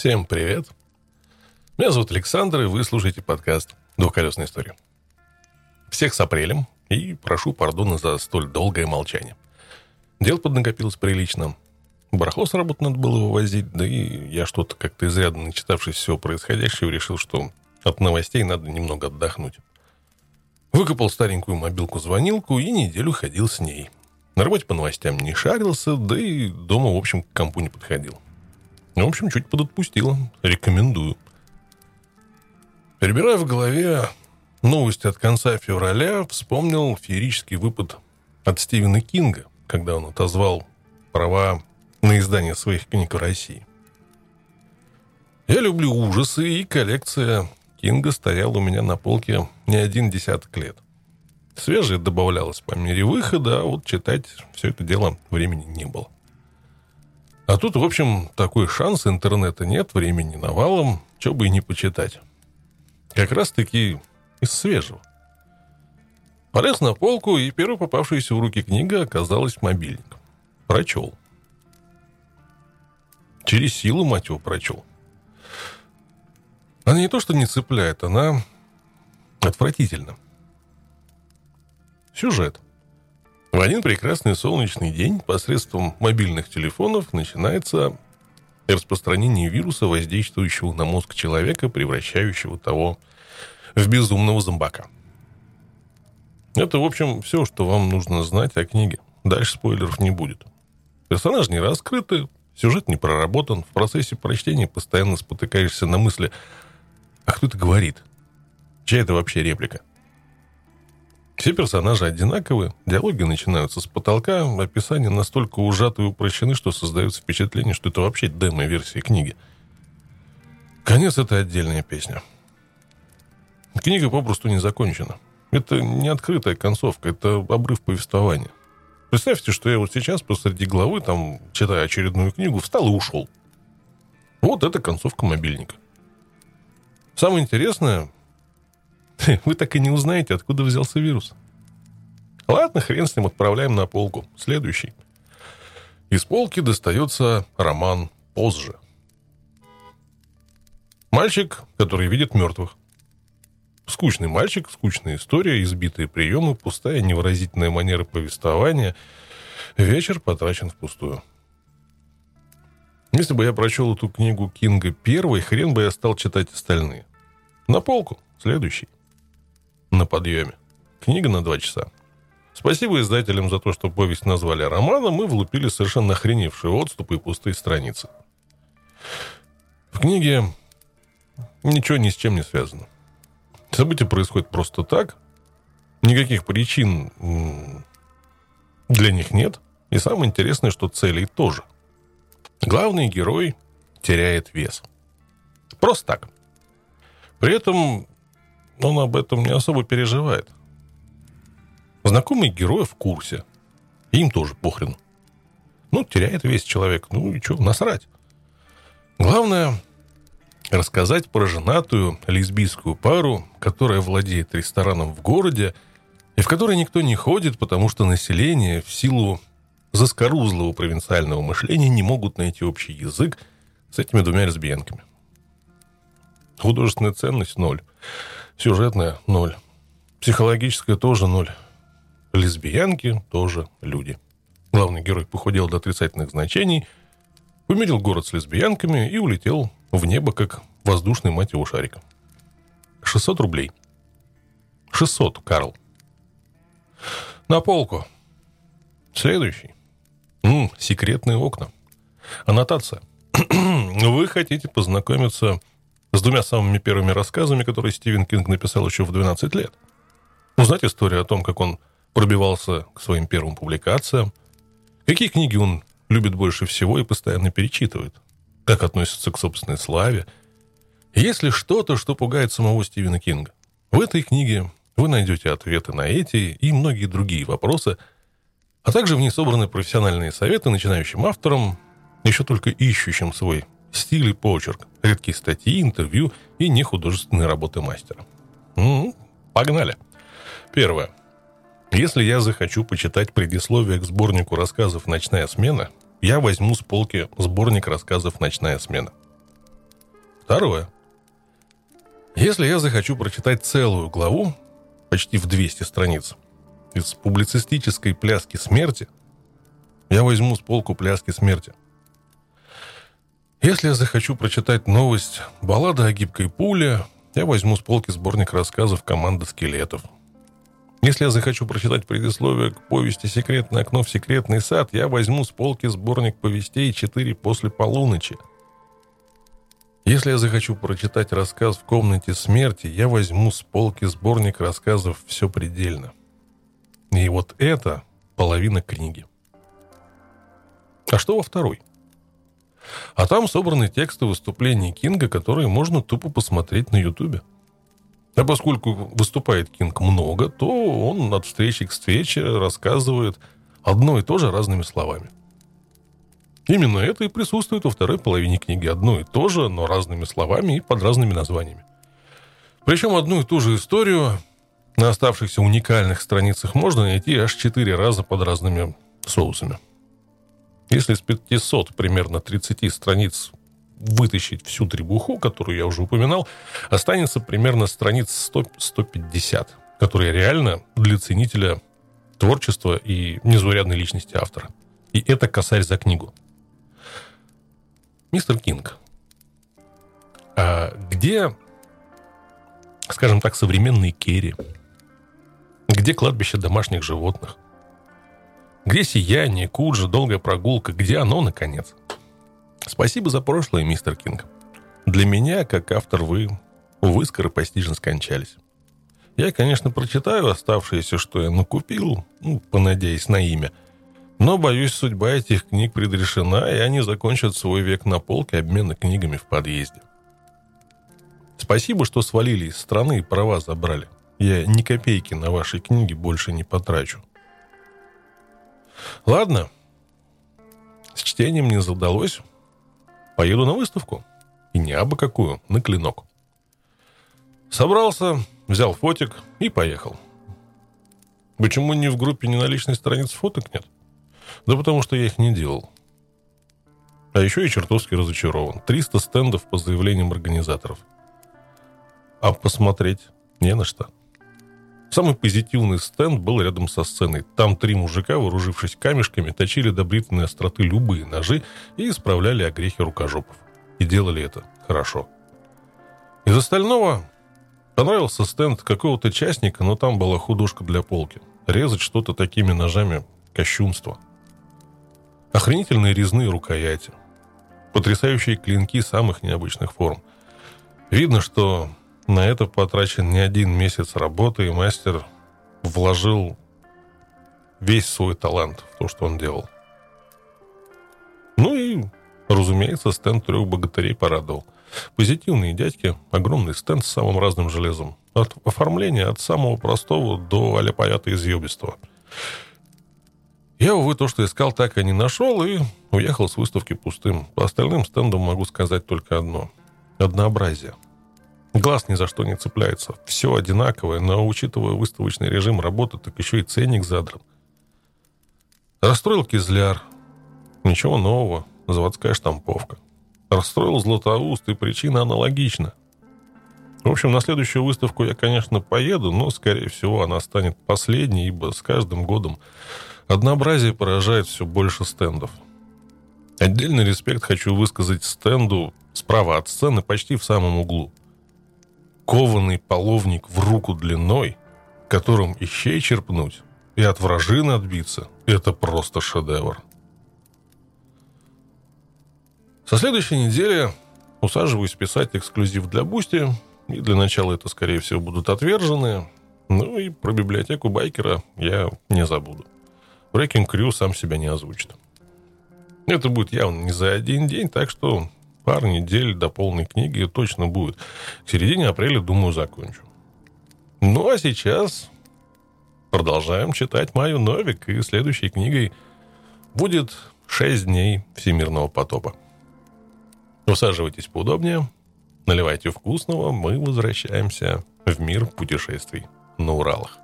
Всем привет. Меня зовут Александр, и вы слушаете подкаст «Двухколесная история». Всех с апрелем, и прошу пардона за столь долгое молчание. Дел поднакопилось прилично. Барахло с работы надо было вывозить, да и я что-то как-то изрядно начитавшись всего происходящего, решил, что от новостей надо немного отдохнуть. Выкопал старенькую мобилку-звонилку и неделю ходил с ней. На работе по новостям не шарился, да и дома, в общем, к компу не подходил. В общем, чуть подотпустило. Рекомендую. Перебирая в голове новости от конца февраля, вспомнил феерический выпад от Стивена Кинга, когда он отозвал права на издание своих книг в России. Я люблю ужасы, и коллекция Кинга стояла у меня на полке не один десяток лет. Свежее добавлялось по мере выхода, а вот читать все это дело времени не было. А тут, в общем, такой шанс, интернета нет, времени навалом, что бы и не почитать. Как раз-таки из свежего. Полез на полку, и первая попавшаяся в руки книга оказалась мобильник. Прочел. Через силу, мать его, прочел. Она не то, что не цепляет, она отвратительна. Сюжет. В один прекрасный солнечный день посредством мобильных телефонов начинается распространение вируса, воздействующего на мозг человека, превращающего того в безумного зомбака. Это, в общем, все, что вам нужно знать о книге. Дальше спойлеров не будет. Персонажи не раскрыты, сюжет не проработан. В процессе прочтения постоянно спотыкаешься на мысли – а кто это говорит? Чья это вообще реплика? Все персонажи одинаковы, диалоги начинаются с потолка, описания настолько ужаты и упрощены, что создается впечатление, что это вообще демо-версия книги. Конец — это отдельная песня. Книга попросту не закончена. Это не открытая концовка, это обрыв повествования. Представьте, что я вот сейчас посреди главы, там, читая очередную книгу, встал и ушел. Вот это концовка мобильника. Самое интересное, вы так и не узнаете, откуда взялся вирус. Ладно, хрен с ним, отправляем на полку. Следующий. Из полки достается роман «Позже». Мальчик, который видит мертвых. Скучный мальчик, скучная история, избитые приемы, пустая невыразительная манера повествования. Вечер потрачен впустую. Если бы я прочел эту книгу Кинга первой, хрен бы я стал читать остальные. На полку. Следующий. На подъеме. Книга на два часа. Спасибо издателям за то, что повесть назвали романом Мы влупили совершенно охреневшие отступы и пустые страницы. В книге ничего ни с чем не связано. События происходят просто так. Никаких причин для них нет. И самое интересное, что целей тоже. Главный герой теряет вес. Просто так. При этом он об этом не особо переживает. Знакомый герой в курсе. Им тоже похрен. Ну, теряет весь человек. Ну и что, насрать. Главное рассказать про женатую лесбийскую пару, которая владеет рестораном в городе, и в который никто не ходит, потому что население в силу заскорузлого провинциального мышления не могут найти общий язык с этими двумя лесбиянками. Художественная ценность – ноль. Сюжетная – ноль. Психологическая – тоже ноль. Лесбиянки – тоже люди. Главный герой похудел до отрицательных значений, умерил город с лесбиянками и улетел в небо, как воздушный мать его шарик. 600 рублей. 600, Карл. На полку. Следующий. М, секретные окна. Аннотация. Вы хотите познакомиться с двумя самыми первыми рассказами, которые Стивен Кинг написал еще в 12 лет. Узнать историю о том, как он пробивался к своим первым публикациям, какие книги он любит больше всего и постоянно перечитывает, как относится к собственной славе. Есть ли что-то, что пугает самого Стивена Кинга? В этой книге вы найдете ответы на эти и многие другие вопросы, а также в ней собраны профессиональные советы начинающим авторам, еще только ищущим свой стиль и почерк, редкие статьи, интервью и нехудожественные работы мастера. Ну, погнали. Первое. Если я захочу почитать предисловие к сборнику рассказов «Ночная смена», я возьму с полки сборник рассказов «Ночная смена». Второе. Если я захочу прочитать целую главу, почти в 200 страниц, из публицистической пляски смерти, я возьму с полку пляски смерти. Если я захочу прочитать новость «Баллада о гибкой пуле», я возьму с полки сборник рассказов «Команда скелетов». Если я захочу прочитать предисловие к повести «Секретное окно в секретный сад», я возьму с полки сборник повестей «Четыре после полуночи». Если я захочу прочитать рассказ «В комнате смерти», я возьму с полки сборник рассказов «Все предельно». И вот это половина книги. А что во второй? А там собраны тексты выступлений Кинга, которые можно тупо посмотреть на Ютубе. А поскольку выступает Кинг много, то он от встречи к встрече рассказывает одно и то же разными словами. Именно это и присутствует во второй половине книги. Одно и то же, но разными словами и под разными названиями. Причем одну и ту же историю на оставшихся уникальных страницах можно найти аж четыре раза под разными соусами. Если с 500 примерно 30 страниц вытащить всю требуху, которую я уже упоминал, останется примерно страниц 100-150, которые реально для ценителя творчества и незаурядной личности автора. И это косарь за книгу. Мистер Кинг, а где, скажем так, современные Кэрри? Где кладбище домашних животных? Где сияние, Куджо, долгая прогулка? Где оно, наконец? Спасибо за прошлое, мистер Кинг. Для меня, как автор, вы, увы, скоропостижно скончались. Я, конечно, прочитаю оставшееся, что я накупил, ну, понадеясь на имя. Но, боюсь, судьба этих книг предрешена, и они закончат свой век на полке обмена книгами в подъезде. Спасибо, что свалили из страны и права забрали. Я ни копейки на ваши книги больше не потрачу. Ладно, с чтением не задалось. Поеду на выставку. И не абы какую, на клинок. Собрался, взял фотик и поехал. Почему ни в группе, ни на личной странице фоток нет? Да потому что я их не делал. А еще и чертовски разочарован. 300 стендов по заявлениям организаторов. А посмотреть не на что. Самый позитивный стенд был рядом со сценой. Там три мужика, вооружившись камешками, точили до бритвенной остроты любые ножи и исправляли огрехи рукожопов. И делали это хорошо. Из остального понравился стенд какого-то частника, но там была художка для полки. Резать что-то такими ножами – кощунство. Охренительные резные рукояти. Потрясающие клинки самых необычных форм. Видно, что на это потрачен не один месяц работы, и мастер вложил весь свой талант в то, что он делал. Ну и, разумеется, стенд трех богатырей порадовал. Позитивные дядьки, огромный стенд с самым разным железом. От оформления от самого простого до аляпаята изъебистого. Я, увы, то, что искал, так и не нашел, и уехал с выставки пустым. По остальным стендам могу сказать только одно. Однообразие. Глаз ни за что не цепляется. Все одинаковое, но учитывая выставочный режим работы, так еще и ценник задран. Расстроил кизляр. Ничего нового. Заводская штамповка. Расстроил Златоуст, и причина аналогична. В общем, на следующую выставку я, конечно, поеду, но, скорее всего, она станет последней, ибо с каждым годом однообразие поражает все больше стендов. Отдельный респект хочу высказать стенду справа от сцены, почти в самом углу кованый половник в руку длиной, которым и щей черпнуть, и от вражины отбиться – это просто шедевр. Со следующей недели усаживаюсь писать эксклюзив для Boosty, и для начала это, скорее всего, будут отвержены. Ну и про библиотеку байкера я не забуду. Breaking Crew сам себя не озвучит. Это будет явно не за один день, так что Пару недель до полной книги точно будет. К середине апреля, думаю, закончу. Ну, а сейчас продолжаем читать Майю Новик, и следующей книгой будет «Шесть дней всемирного потопа». Усаживайтесь поудобнее, наливайте вкусного, мы возвращаемся в мир путешествий на Уралах.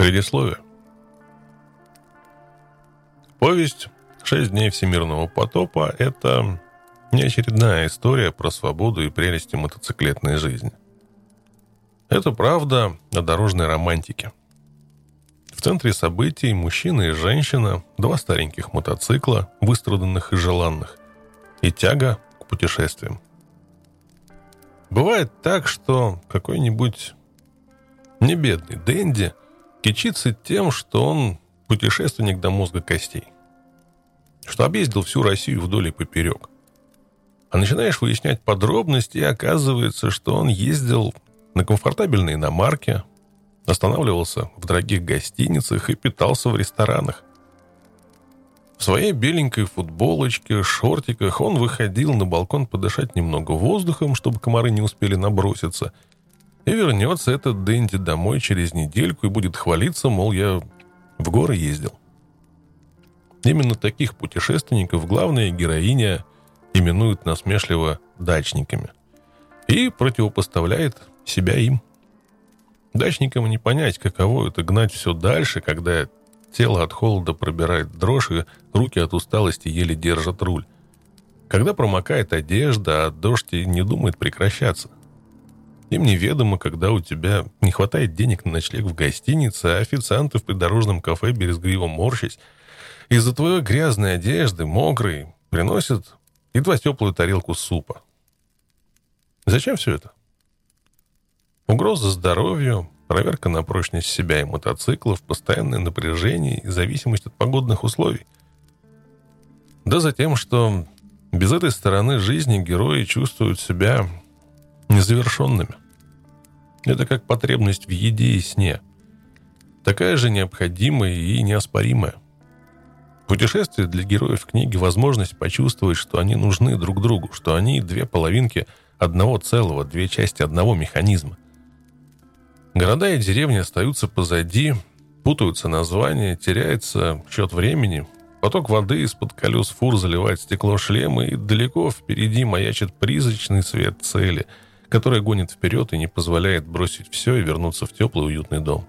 Предисловие. Повесть «Шесть дней всемирного потопа» — это не очередная история про свободу и прелести мотоциклетной жизни. Это правда о дорожной романтике. В центре событий мужчина и женщина, два стареньких мотоцикла, выстраданных и желанных, и тяга к путешествиям. Бывает так, что какой-нибудь небедный Дэнди кичится тем, что он путешественник до мозга костей. Что объездил всю Россию вдоль и поперек. А начинаешь выяснять подробности, и оказывается, что он ездил на комфортабельной иномарке, останавливался в дорогих гостиницах и питался в ресторанах. В своей беленькой футболочке, шортиках он выходил на балкон подышать немного воздухом, чтобы комары не успели наброситься. И вернется этот Дэнди домой через недельку и будет хвалиться, мол, я в горы ездил. Именно таких путешественников главная героиня именует насмешливо дачниками и противопоставляет себя им. Дачникам не понять, каково это гнать все дальше, когда тело от холода пробирает дрожь, и руки от усталости еле держат руль. Когда промокает одежда, а дождь не думает прекращаться. Им неведомо, когда у тебя не хватает денег на ночлег в гостинице, а официанты в придорожном кафе березгриво морщись из-за твоей грязной одежды, мокрой, приносят едва теплую тарелку супа. Зачем все это? Угроза здоровью, проверка на прочность себя и мотоциклов, постоянное напряжение и зависимость от погодных условий. Да за тем, что без этой стороны жизни герои чувствуют себя незавершенными. Это как потребность в еде и сне. Такая же необходимая и неоспоримая. Путешествие для героев книги – возможность почувствовать, что они нужны друг другу, что они две половинки одного целого, две части одного механизма – Города и деревни остаются позади, путаются названия, теряется счет времени. Поток воды из-под колес фур заливает стекло шлема, и далеко впереди маячит призрачный свет цели, который гонит вперед и не позволяет бросить все и вернуться в теплый уютный дом.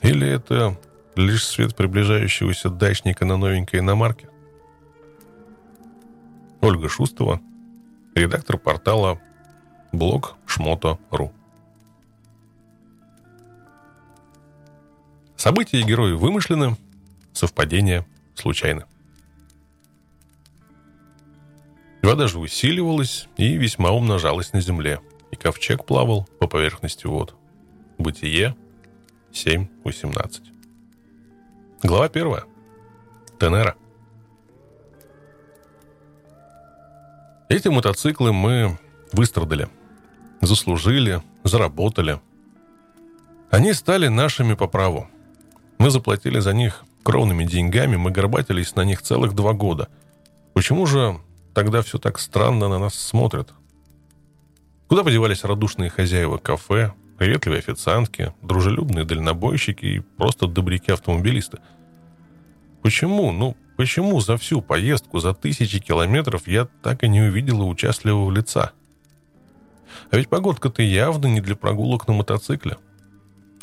Или это лишь свет приближающегося дачника на новенькой иномарке? Ольга Шустова, редактор портала блог шмото.ру События и герои вымышлены, совпадения случайны. Вода же усиливалась и весьма умножалась на земле, и ковчег плавал по поверхности вод. Бытие 7.18. Глава 1. Тенера. Эти мотоциклы мы выстрадали, заслужили, заработали. Они стали нашими по праву – мы заплатили за них кровными деньгами, мы горбатились на них целых два года. Почему же тогда все так странно на нас смотрят? Куда подевались радушные хозяева кафе, приветливые официантки, дружелюбные дальнобойщики и просто добряки-автомобилисты? Почему, ну, почему за всю поездку, за тысячи километров я так и не увидела участливого лица? А ведь погодка-то явно не для прогулок на мотоцикле.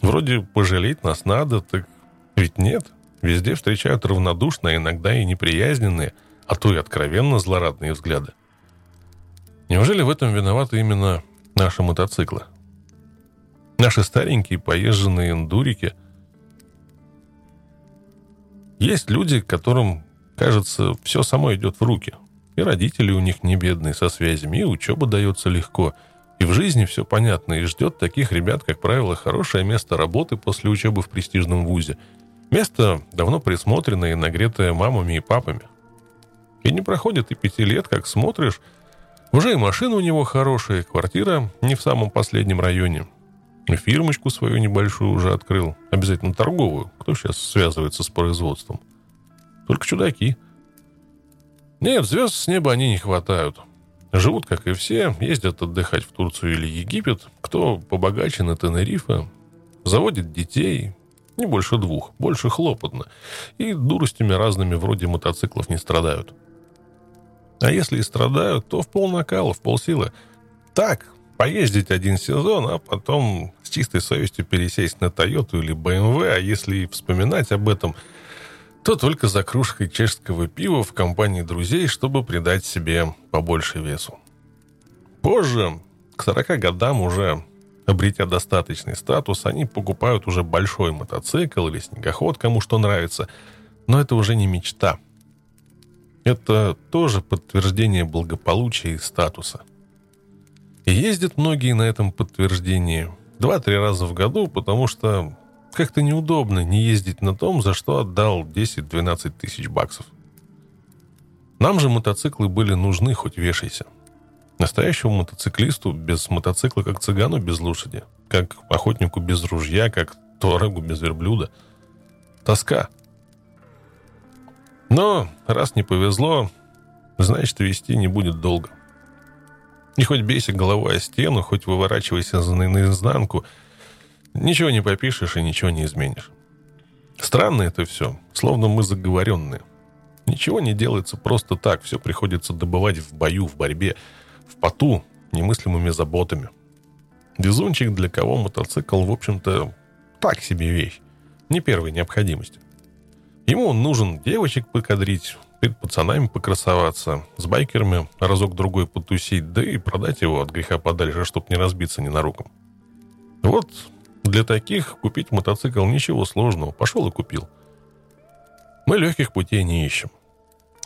Вроде пожалеть нас надо, так ведь нет, везде встречают равнодушные, иногда и неприязненные, а то и откровенно злорадные взгляды. Неужели в этом виноваты именно наши мотоциклы? Наши старенькие поезженные эндурики. Есть люди, которым, кажется, все само идет в руки. И родители у них не бедные со связями, и учеба дается легко. И в жизни все понятно, и ждет таких ребят, как правило, хорошее место работы после учебы в престижном вузе – Место давно присмотренное и нагретое мамами и папами. И не проходит и пяти лет, как смотришь, уже и машина у него хорошая, квартира не в самом последнем районе. Фирмочку свою небольшую уже открыл. Обязательно торговую. Кто сейчас связывается с производством? Только чудаки. Нет, звезд с неба они не хватают. Живут, как и все, ездят отдыхать в Турцию или Египет. Кто побогаче на Тенерифе. Заводит детей, не больше двух, больше хлопотно. И дуростями разными вроде мотоциклов не страдают. А если и страдают, то в пол накала, в полсилы. Так, Поездить один сезон, а потом с чистой совестью пересесть на Тойоту или BMW, а если вспоминать об этом, то только за кружкой чешского пива в компании друзей, чтобы придать себе побольше весу. Позже, к 40 годам уже обретя достаточный статус, они покупают уже большой мотоцикл или снегоход, кому что нравится. Но это уже не мечта. Это тоже подтверждение благополучия и статуса. Ездят многие на этом подтверждении два-три раза в году, потому что как-то неудобно не ездить на том, за что отдал 10-12 тысяч баксов. Нам же мотоциклы были нужны, хоть вешайся. Настоящему мотоциклисту без мотоцикла как цыгану без лошади, как охотнику без ружья, как туарегу без верблюда. Тоска. Но раз не повезло, значит, вести не будет долго. И хоть бейся головой о стену, хоть выворачивайся наизнанку, ничего не попишешь и ничего не изменишь. Странно это все, словно мы заговоренные. Ничего не делается просто так, все приходится добывать в бою, в борьбе – в поту немыслимыми заботами. Везунчик, для кого мотоцикл, в общем-то, так себе вещь. Не первой необходимости. Ему он нужен девочек покадрить, перед пацанами покрасоваться, с байкерами разок-другой потусить, да и продать его от греха подальше, чтобы не разбиться ненаруком. Вот для таких купить мотоцикл ничего сложного. Пошел и купил. Мы легких путей не ищем.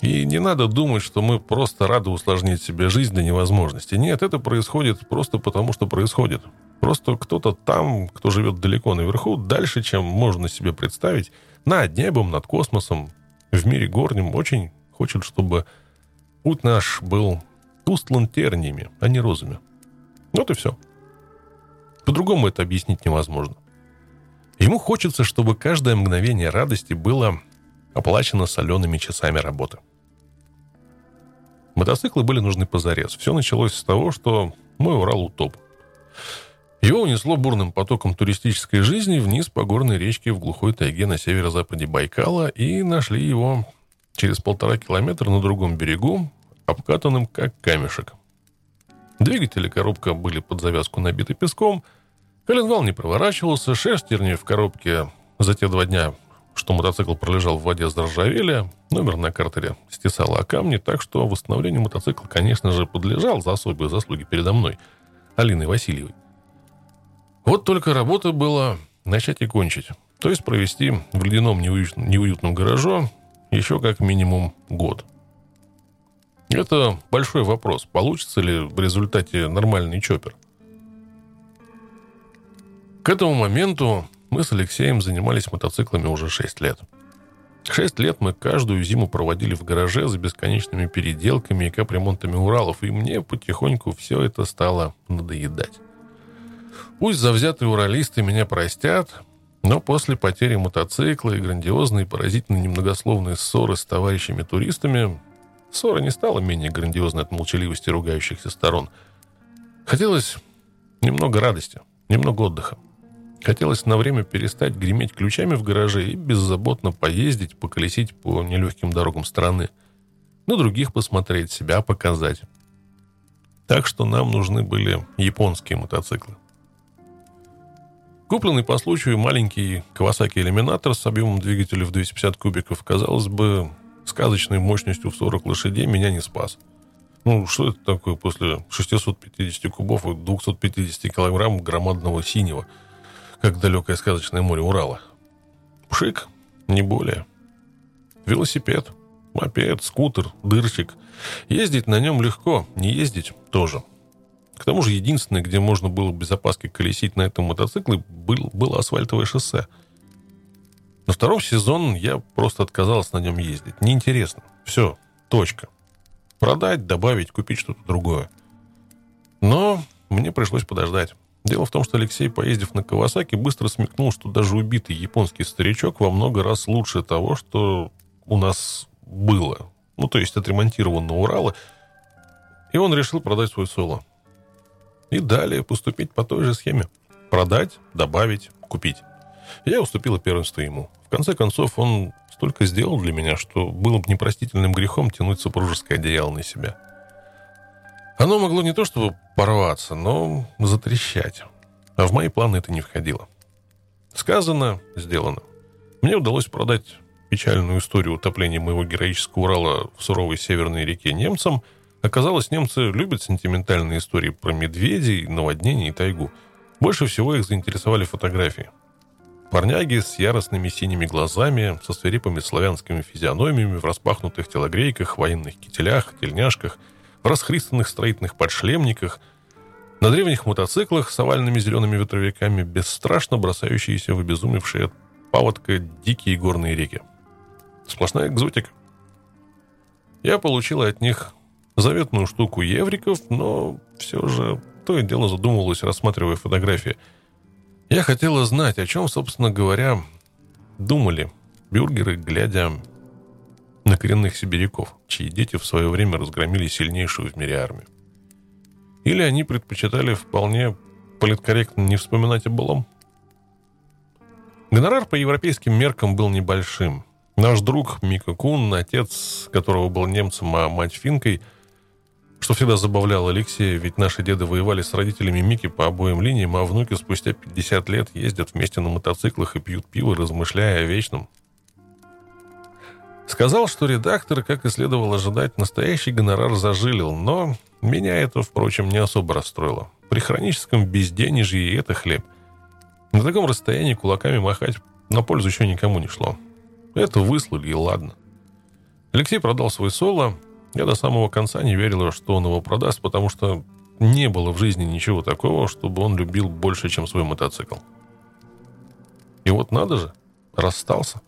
И не надо думать, что мы просто рады усложнить себе жизнь до невозможности. Нет, это происходит просто потому, что происходит. Просто кто-то там, кто живет далеко наверху, дальше, чем можно себе представить, над небом, над космосом, в мире горнем, очень хочет, чтобы путь наш был устлан терниями, а не розами. Вот и все. По-другому это объяснить невозможно. Ему хочется, чтобы каждое мгновение радости было оплачено солеными часами работы. Мотоциклы были нужны позарез. Все началось с того, что мой Урал утоп. Его унесло бурным потоком туристической жизни вниз по горной речке в глухой тайге на северо-западе Байкала и нашли его через полтора километра на другом берегу, обкатанным как камешек. Двигатели коробка были под завязку набиты песком, коленвал не проворачивался, шестерни в коробке за те два дня что мотоцикл пролежал в воде заржавели, номер на картере стесало о камни, так что восстановлению мотоцикла, конечно же, подлежал за особые заслуги передо мной, Алиной Васильевой. Вот только работа была начать и кончить. То есть провести в ледяном неуютном, гараже еще как минимум год. Это большой вопрос, получится ли в результате нормальный чоппер. К этому моменту мы с Алексеем занимались мотоциклами уже 6 лет. Шесть лет мы каждую зиму проводили в гараже за бесконечными переделками и капремонтами Уралов, и мне потихоньку все это стало надоедать. Пусть завзятые уралисты меня простят, но после потери мотоцикла и грандиозной, поразительно немногословной ссоры с товарищами-туристами, ссора не стала менее грандиозной от молчаливости ругающихся сторон. Хотелось немного радости, немного отдыха. Хотелось на время перестать греметь ключами в гараже и беззаботно поездить, поколесить по нелегким дорогам страны. На других посмотреть, себя показать. Так что нам нужны были японские мотоциклы. Купленный по случаю маленький Kawasaki Eliminator с объемом двигателя в 250 кубиков, казалось бы, сказочной мощностью в 40 лошадей меня не спас. Ну, что это такое после 650 кубов и 250 килограмм громадного синего – как далекое сказочное море Урала. Пшик, не более. Велосипед, мопед, скутер, дырчик. Ездить на нем легко, не ездить тоже. К тому же единственное, где можно было без опаски колесить на этом мотоцикле, был, было асфальтовое шоссе. На втором сезон я просто отказался на нем ездить. Неинтересно. Все, точка. Продать, добавить, купить что-то другое. Но мне пришлось подождать. Дело в том, что Алексей, поездив на Кавасаки, быстро смекнул, что даже убитый японский старичок во много раз лучше того, что у нас было. Ну, то есть отремонтированного Урала. И он решил продать свой соло. И далее поступить по той же схеме. Продать, добавить, купить. Я уступила первенство ему. В конце концов, он столько сделал для меня, что было бы непростительным грехом тянуть супружеское одеяло на себя. Оно могло не то чтобы порваться, но затрещать. А в мои планы это не входило. Сказано, сделано. Мне удалось продать печальную историю утопления моего героического Урала в суровой северной реке немцам. Оказалось, немцы любят сентиментальные истории про медведей, наводнения и тайгу. Больше всего их заинтересовали фотографии. Парняги с яростными синими глазами, со свирепыми славянскими физиономиями в распахнутых телогрейках, военных кителях, тельняшках – в расхристанных строительных подшлемниках, на древних мотоциклах с овальными зелеными ветровиками, бесстрашно бросающиеся в обезумевшие паводка дикие горные реки. Сплошная экзотика. Я получил от них заветную штуку евриков, но все же то и дело задумывалось, рассматривая фотографии. Я хотела знать, о чем, собственно говоря, думали бюргеры, глядя на коренных сибиряков, чьи дети в свое время разгромили сильнейшую в мире армию. Или они предпочитали вполне политкорректно не вспоминать о былом? Гонорар по европейским меркам был небольшим. Наш друг Мика Кун, отец которого был немцем, а мать финкой, что всегда забавляло Алексея, ведь наши деды воевали с родителями Мики по обоим линиям, а внуки спустя 50 лет ездят вместе на мотоциклах и пьют пиво, размышляя о вечном. Сказал, что редактор, как и следовало ожидать, настоящий гонорар зажилил, но меня это, впрочем, не особо расстроило. При хроническом безденежье и это хлеб. На таком расстоянии кулаками махать на пользу еще никому не шло. Это выслали, и ладно. Алексей продал свой соло. Я до самого конца не верил, что он его продаст, потому что не было в жизни ничего такого, чтобы он любил больше, чем свой мотоцикл. И вот надо же, расстался.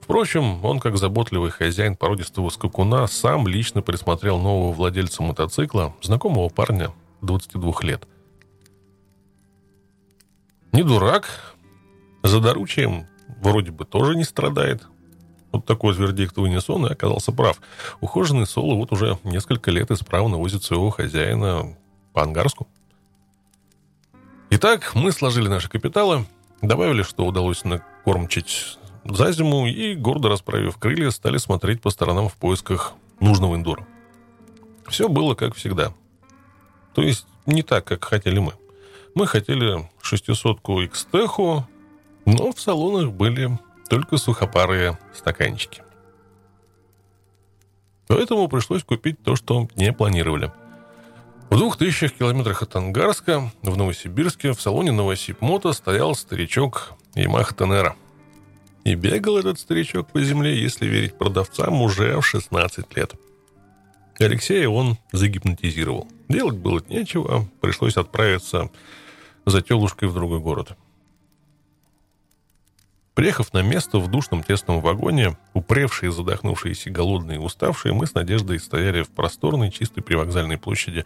Впрочем, он, как заботливый хозяин породистого скакуна, сам лично присмотрел нового владельца мотоцикла, знакомого парня 22 лет. Не дурак, за доручием вроде бы тоже не страдает. Вот такой вердикт вынес он и оказался прав. Ухоженный Соло вот уже несколько лет исправно возит своего хозяина по Ангарску. Итак, мы сложили наши капиталы, добавили, что удалось накормчить за зиму и, гордо расправив крылья, стали смотреть по сторонам в поисках нужного эндура. Все было как всегда. То есть не так, как хотели мы. Мы хотели 600-ку Xtеху, но в салонах были только сухопарые стаканчики. Поэтому пришлось купить то, что не планировали. В двух тысячах километрах от Ангарска, в Новосибирске, в салоне Новосиб Мото стоял старичок Yamaha Tenera – и бегал этот старичок по земле, если верить продавцам, уже в 16 лет. Алексея он загипнотизировал. Делать было нечего, пришлось отправиться за телушкой в другой город. Приехав на место в душном тесном вагоне, упревшие, задохнувшиеся, голодные и уставшие, мы с Надеждой стояли в просторной, чистой привокзальной площади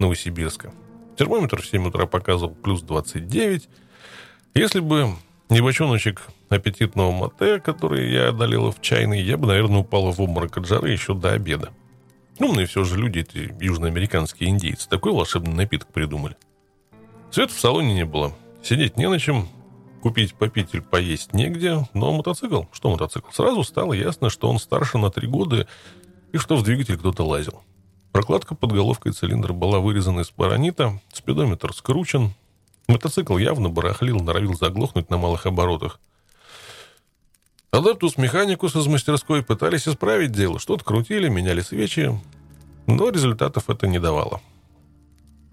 Новосибирска. Термометр в 7 утра показывал плюс 29. Если бы не бочоночек аппетитного мате, который я одолела в чайной, я бы, наверное, упала в обморок от жары еще до обеда. Умные все же люди, эти южноамериканские индейцы, такой волшебный напиток придумали. Свет в салоне не было. Сидеть не на чем, купить, попить или поесть негде, но мотоцикл, что мотоцикл, сразу стало ясно, что он старше на три года и что в двигатель кто-то лазил. Прокладка под головкой цилиндра была вырезана из паранита, спидометр скручен, мотоцикл явно барахлил, норовил заглохнуть на малых оборотах – Адаптус механикус из мастерской пытались исправить дело, что-то крутили, меняли свечи, но результатов это не давало.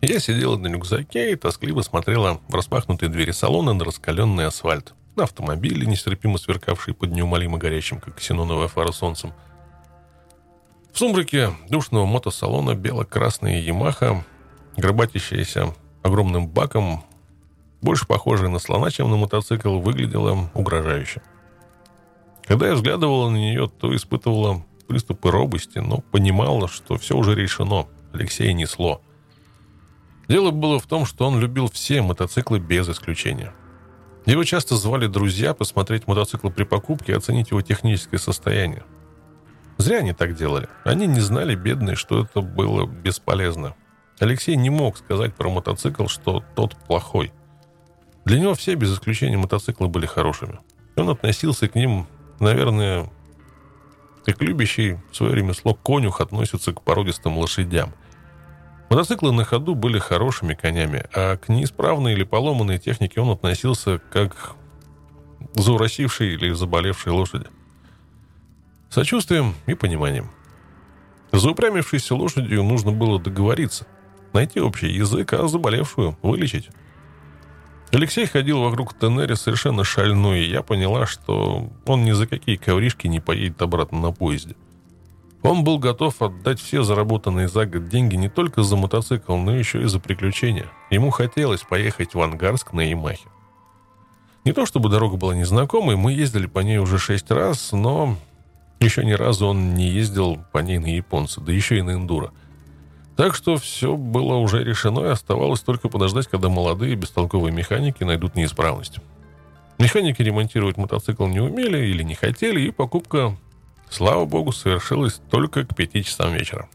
Я сидела на рюкзаке и тоскливо смотрела в распахнутые двери салона на раскаленный асфальт, на автомобили, нестерпимо сверкавшие под неумолимо горящим, как ксеноновая фара солнцем. В сумраке душного мотосалона бело-красная Ямаха, гробатящаяся огромным баком, больше похожая на слона, чем на мотоцикл, выглядела угрожающе. Когда я взглядывала на нее, то испытывала приступы робости, но понимала, что все уже решено. Алексея несло. Дело было в том, что он любил все мотоциклы без исключения. Его часто звали друзья посмотреть мотоцикл при покупке и оценить его техническое состояние. Зря они так делали. Они не знали, бедные, что это было бесполезно. Алексей не мог сказать про мотоцикл, что тот плохой. Для него все, без исключения мотоциклы, были хорошими. Он относился к ним наверное, как любящий свое ремесло конюх относится к породистым лошадям. Мотоциклы на ходу были хорошими конями, а к неисправной или поломанной технике он относился как к зауросившей или заболевшей лошади. Сочувствием и пониманием. За упрямившейся лошадью нужно было договориться, найти общий язык, а заболевшую вылечить. Алексей ходил вокруг Тенери совершенно шальной, и я поняла, что он ни за какие ковришки не поедет обратно на поезде. Он был готов отдать все заработанные за год деньги не только за мотоцикл, но еще и за приключения. Ему хотелось поехать в Ангарск на Ямахе. Не то чтобы дорога была незнакомой, мы ездили по ней уже шесть раз, но еще ни разу он не ездил по ней на японца, да еще и на эндуро. Так что все было уже решено, и оставалось только подождать, когда молодые бестолковые механики найдут неисправность. Механики ремонтировать мотоцикл не умели или не хотели, и покупка, слава богу, совершилась только к пяти часам вечера.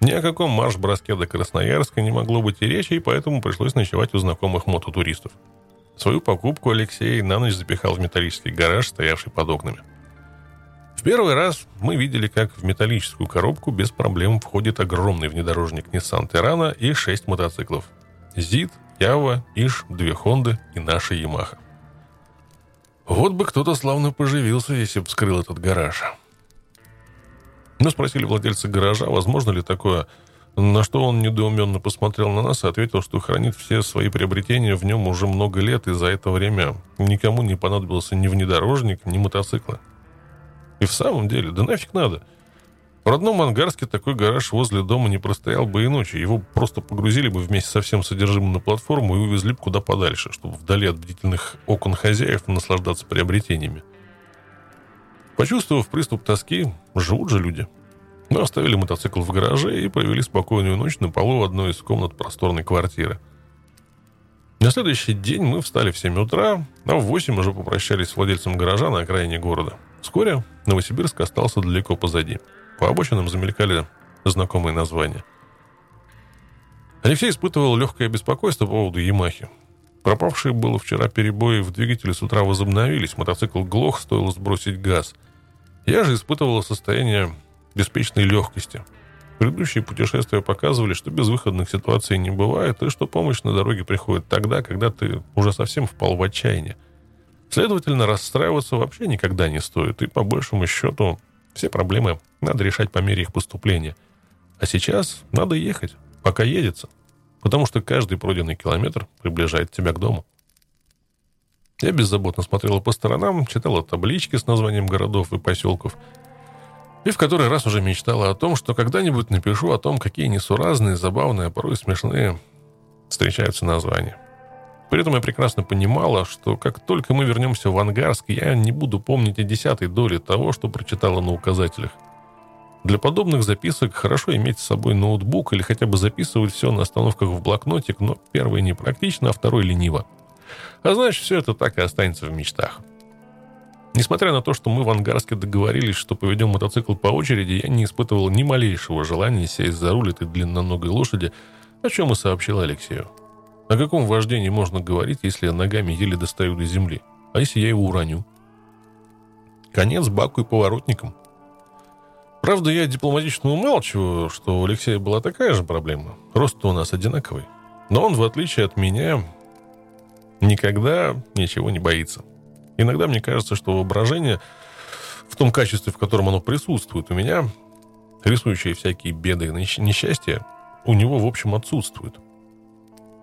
Ни о каком марш-броске до Красноярска не могло быть и речи, и поэтому пришлось ночевать у знакомых мототуристов. Свою покупку Алексей на ночь запихал в металлический гараж, стоявший под окнами – в первый раз мы видели, как в металлическую коробку без проблем входит огромный внедорожник Nissan Terrano и шесть мотоциклов. ЗИД, Ява, Иш, две Хонды и наша Ямаха. Вот бы кто-то славно поживился, если бы вскрыл этот гараж. Мы спросили владельца гаража, возможно ли такое, на что он недоуменно посмотрел на нас и ответил, что хранит все свои приобретения в нем уже много лет, и за это время никому не понадобился ни внедорожник, ни мотоцикла. И в самом деле, да нафиг надо. В родном Ангарске такой гараж возле дома не простоял бы и ночью. Его просто погрузили бы вместе со всем содержимым на платформу и увезли бы куда подальше, чтобы вдали от бдительных окон хозяев наслаждаться приобретениями. Почувствовав приступ тоски, живут же люди. Мы оставили мотоцикл в гараже и провели спокойную ночь на полу одной из комнат просторной квартиры. На следующий день мы встали в 7 утра, а в 8 уже попрощались с владельцем гаража на окраине города. Вскоре Новосибирск остался далеко позади. По обочинам замелькали знакомые названия. Алексей испытывал легкое беспокойство по поводу Ямахи. Пропавшие было вчера перебои в двигателе с утра возобновились, мотоцикл глох, стоило сбросить газ. Я же испытывал состояние беспечной легкости. Предыдущие путешествия показывали, что безвыходных ситуаций не бывает, и что помощь на дороге приходит тогда, когда ты уже совсем впал в отчаяние. Следовательно, расстраиваться вообще никогда не стоит, и по большему счету все проблемы надо решать по мере их поступления. А сейчас надо ехать, пока едется, потому что каждый пройденный километр приближает тебя к дому. Я беззаботно смотрела по сторонам, читала таблички с названием городов и поселков, и в который раз уже мечтала о том, что когда-нибудь напишу о том, какие несуразные, забавные, а порой смешные встречаются названия. При этом я прекрасно понимала, что как только мы вернемся в Ангарск, я не буду помнить и десятой доли того, что прочитала на указателях. Для подобных записок хорошо иметь с собой ноутбук или хотя бы записывать все на остановках в блокнотик, но первый непрактично, а второй лениво. А значит, все это так и останется в мечтах. Несмотря на то, что мы в Ангарске договорились, что поведем мотоцикл по очереди, я не испытывал ни малейшего желания сесть за руль этой длинноногой лошади, о чем и сообщил Алексею. О каком вождении можно говорить, если я ногами еле достаю до земли? А если я его уроню? Конец баку и поворотникам. Правда, я дипломатично умалчиваю, что у Алексея была такая же проблема. рост у нас одинаковый. Но он, в отличие от меня, никогда ничего не боится. Иногда мне кажется, что воображение в том качестве, в котором оно присутствует у меня, рисующее всякие беды и несчастья, у него, в общем, отсутствует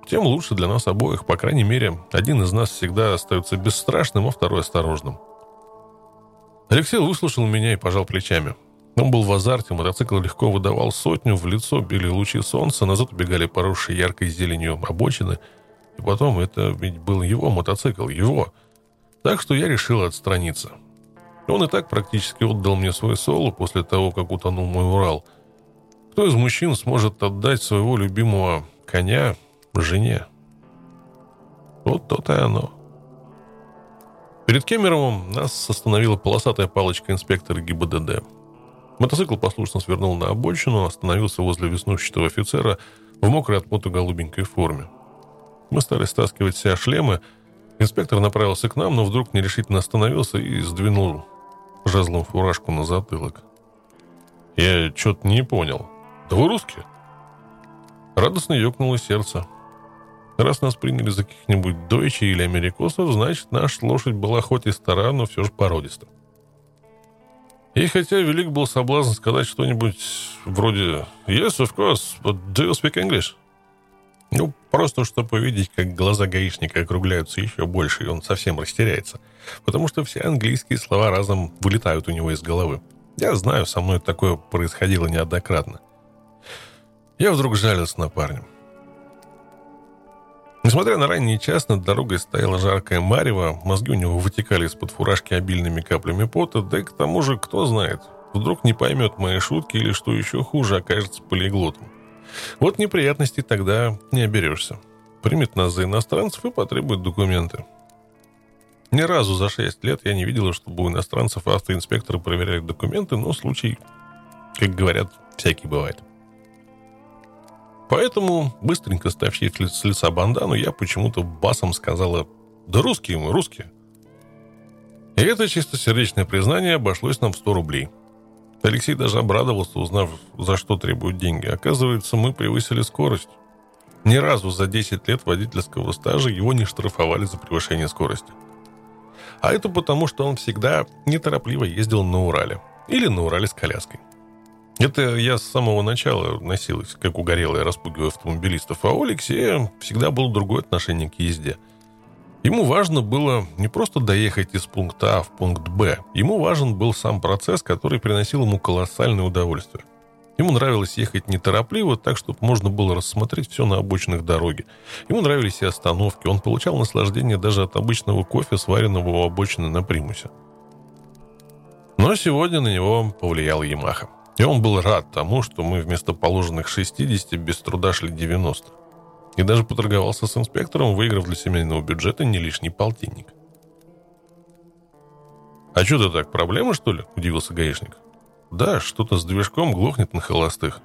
тем лучше для нас обоих. По крайней мере, один из нас всегда остается бесстрашным, а второй осторожным. Алексей выслушал меня и пожал плечами. Он был в азарте, мотоцикл легко выдавал сотню, в лицо били лучи солнца, назад убегали поросшие яркой зеленью обочины. И потом, это ведь был его мотоцикл, его. Так что я решил отстраниться. Он и так практически отдал мне свой соло после того, как утонул мой Урал. Кто из мужчин сможет отдать своего любимого коня жене. Вот то-то и оно. Перед Кемеровым нас остановила полосатая палочка инспектора ГИБДД. Мотоцикл послушно свернул на обочину, остановился возле веснущего офицера в мокрой от пота голубенькой форме. Мы стали стаскивать все шлемы. Инспектор направился к нам, но вдруг нерешительно остановился и сдвинул жезлом фуражку на затылок. Я что-то не понял. Да вы русские? Радостно ёкнуло сердце. Раз нас приняли за каких-нибудь дойчей или америкосов, значит, наша лошадь была хоть и стара, но все же породиста. И хотя велик был соблазн сказать что-нибудь вроде «Yes, of course, but do you speak English?» Ну, просто чтобы увидеть, как глаза гаишника округляются еще больше, и он совсем растеряется. Потому что все английские слова разом вылетают у него из головы. Я знаю, со мной такое происходило неоднократно. Я вдруг жалился на парня. Несмотря на ранний час, над дорогой стояла жаркая марево, мозги у него вытекали из-под фуражки обильными каплями пота, да и к тому же, кто знает, вдруг не поймет мои шутки или, что еще хуже, окажется полиглотом. Вот неприятностей тогда не оберешься. Примет нас за иностранцев и потребует документы. Ни разу за шесть лет я не видела, чтобы у иностранцев автоинспекторы проверяли документы, но случай, как говорят, всякий бывает. Поэтому, быстренько ставший с лица бандану, я почему-то басом сказала «Да русские мы, русские». И это чистосердечное признание обошлось нам в 100 рублей. Алексей даже обрадовался, узнав, за что требуют деньги. Оказывается, мы превысили скорость. Ни разу за 10 лет водительского стажа его не штрафовали за превышение скорости. А это потому, что он всегда неторопливо ездил на Урале. Или на Урале с коляской. Это я с самого начала носилась, как угорелая, распугивая автомобилистов. А у Алексея всегда было другое отношение к езде. Ему важно было не просто доехать из пункта А в пункт Б. Ему важен был сам процесс, который приносил ему колоссальное удовольствие. Ему нравилось ехать неторопливо, так, чтобы можно было рассмотреть все на обочинах дороги. Ему нравились и остановки. Он получал наслаждение даже от обычного кофе, сваренного у обочины на примусе. Но сегодня на него повлияла Ямаха. И он был рад тому, что мы вместо положенных 60 без труда шли 90. И даже поторговался с инспектором, выиграв для семейного бюджета не лишний полтинник. «А что ты так, проблема, что ли?» – удивился гаишник. «Да, что-то с движком глохнет на холостых».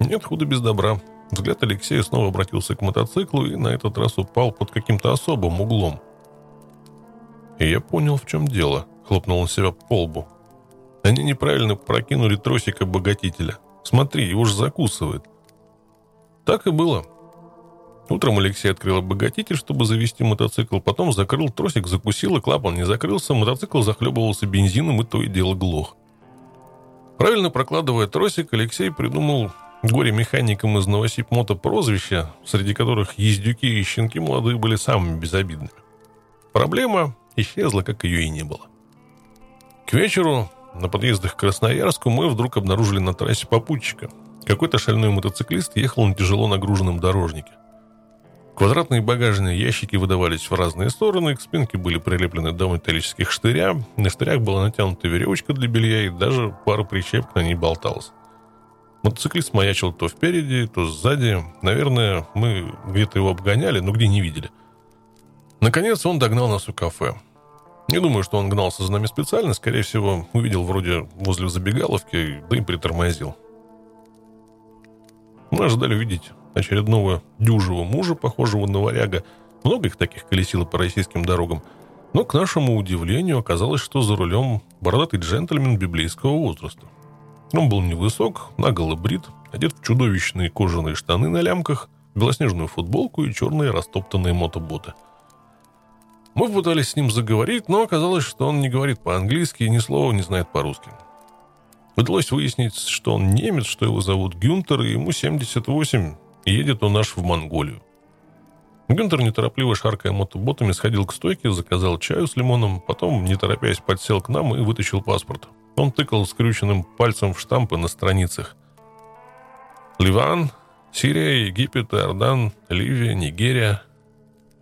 «Нет худа без добра». Взгляд Алексея снова обратился к мотоциклу и на этот раз упал под каким-то особым углом. И я понял, в чем дело. Хлопнул он себя по лбу. Они неправильно прокинули тросик обогатителя. Смотри, его же закусывает. Так и было. Утром Алексей открыл обогатитель, чтобы завести мотоцикл, потом закрыл тросик, закусил, и клапан не закрылся, мотоцикл захлебывался бензином и то и дело глох. Правильно прокладывая тросик, Алексей придумал горе-механикам из Новосиб-Мото прозвища, среди которых ездюки и щенки молодые были самыми безобидными. Проблема исчезла, как ее и не было. К вечеру на подъездах к Красноярску мы вдруг обнаружили на трассе попутчика. Какой-то шальной мотоциклист ехал на тяжело нагруженном дорожнике. Квадратные багажные ящики выдавались в разные стороны, к спинке были прилеплены два металлических штыря, на штырях была натянута веревочка для белья и даже пара прищепок на ней болталась. Мотоциклист маячил то впереди, то сзади. Наверное, мы где-то его обгоняли, но где не видели. Наконец он догнал нас у кафе. Не думаю, что он гнался за нами специально. Скорее всего, увидел вроде возле забегаловки, да и притормозил. Мы ожидали увидеть очередного дюжего мужа, похожего на варяга. Много их таких колесило по российским дорогам. Но, к нашему удивлению, оказалось, что за рулем бородатый джентльмен библейского возраста. Он был невысок, наголо брит, одет в чудовищные кожаные штаны на лямках, белоснежную футболку и черные растоптанные мотоботы – мы пытались с ним заговорить, но оказалось, что он не говорит по-английски и ни слова не знает по-русски. Удалось выяснить, что он немец, что его зовут Гюнтер, и ему 78, и едет он аж в Монголию. Гюнтер, неторопливо шаркая мотоботами, сходил к стойке, заказал чаю с лимоном, потом, не торопясь, подсел к нам и вытащил паспорт. Он тыкал скрюченным пальцем в штампы на страницах. Ливан, Сирия, Египет, Иордан, Ливия, Нигерия –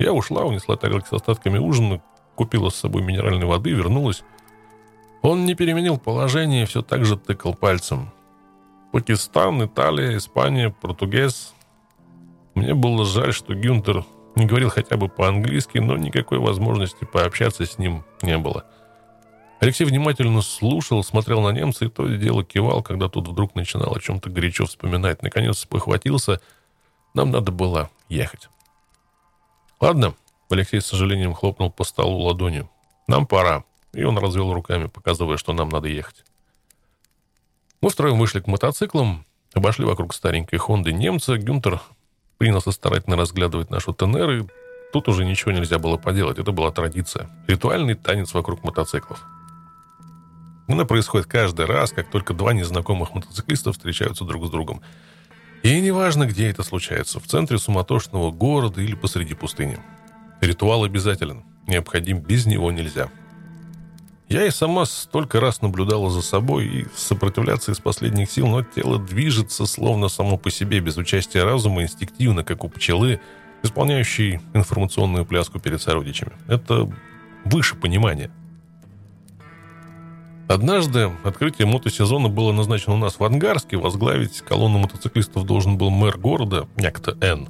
я ушла, унесла тарелки с остатками ужина, купила с собой минеральной воды, вернулась. Он не переменил положение, все так же тыкал пальцем. Пакистан, Италия, Испания, Португез. Мне было жаль, что Гюнтер не говорил хотя бы по-английски, но никакой возможности пообщаться с ним не было. Алексей внимательно слушал, смотрел на немца и то и дело кивал, когда тот вдруг начинал о чем-то горячо вспоминать. Наконец похватился. Нам надо было ехать. «Ладно», — Алексей с сожалением хлопнул по столу ладонью. «Нам пора». И он развел руками, показывая, что нам надо ехать. Мы втроем вышли к мотоциклам, обошли вокруг старенькой Хонды немца. Гюнтер принялся старательно разглядывать нашу ТНР, и тут уже ничего нельзя было поделать. Это была традиция. Ритуальный танец вокруг мотоциклов. Она происходит каждый раз, как только два незнакомых мотоциклиста встречаются друг с другом. И неважно, где это случается, в центре суматошного города или посреди пустыни. Ритуал обязателен, необходим, без него нельзя. Я и сама столько раз наблюдала за собой и сопротивляться из последних сил, но тело движется словно само по себе, без участия разума, инстинктивно, как у пчелы, исполняющей информационную пляску перед сородичами. Это выше понимания – Однажды открытие мотосезона было назначено у нас в Ангарске. Возглавить колонну мотоциклистов должен был мэр города, некто Н.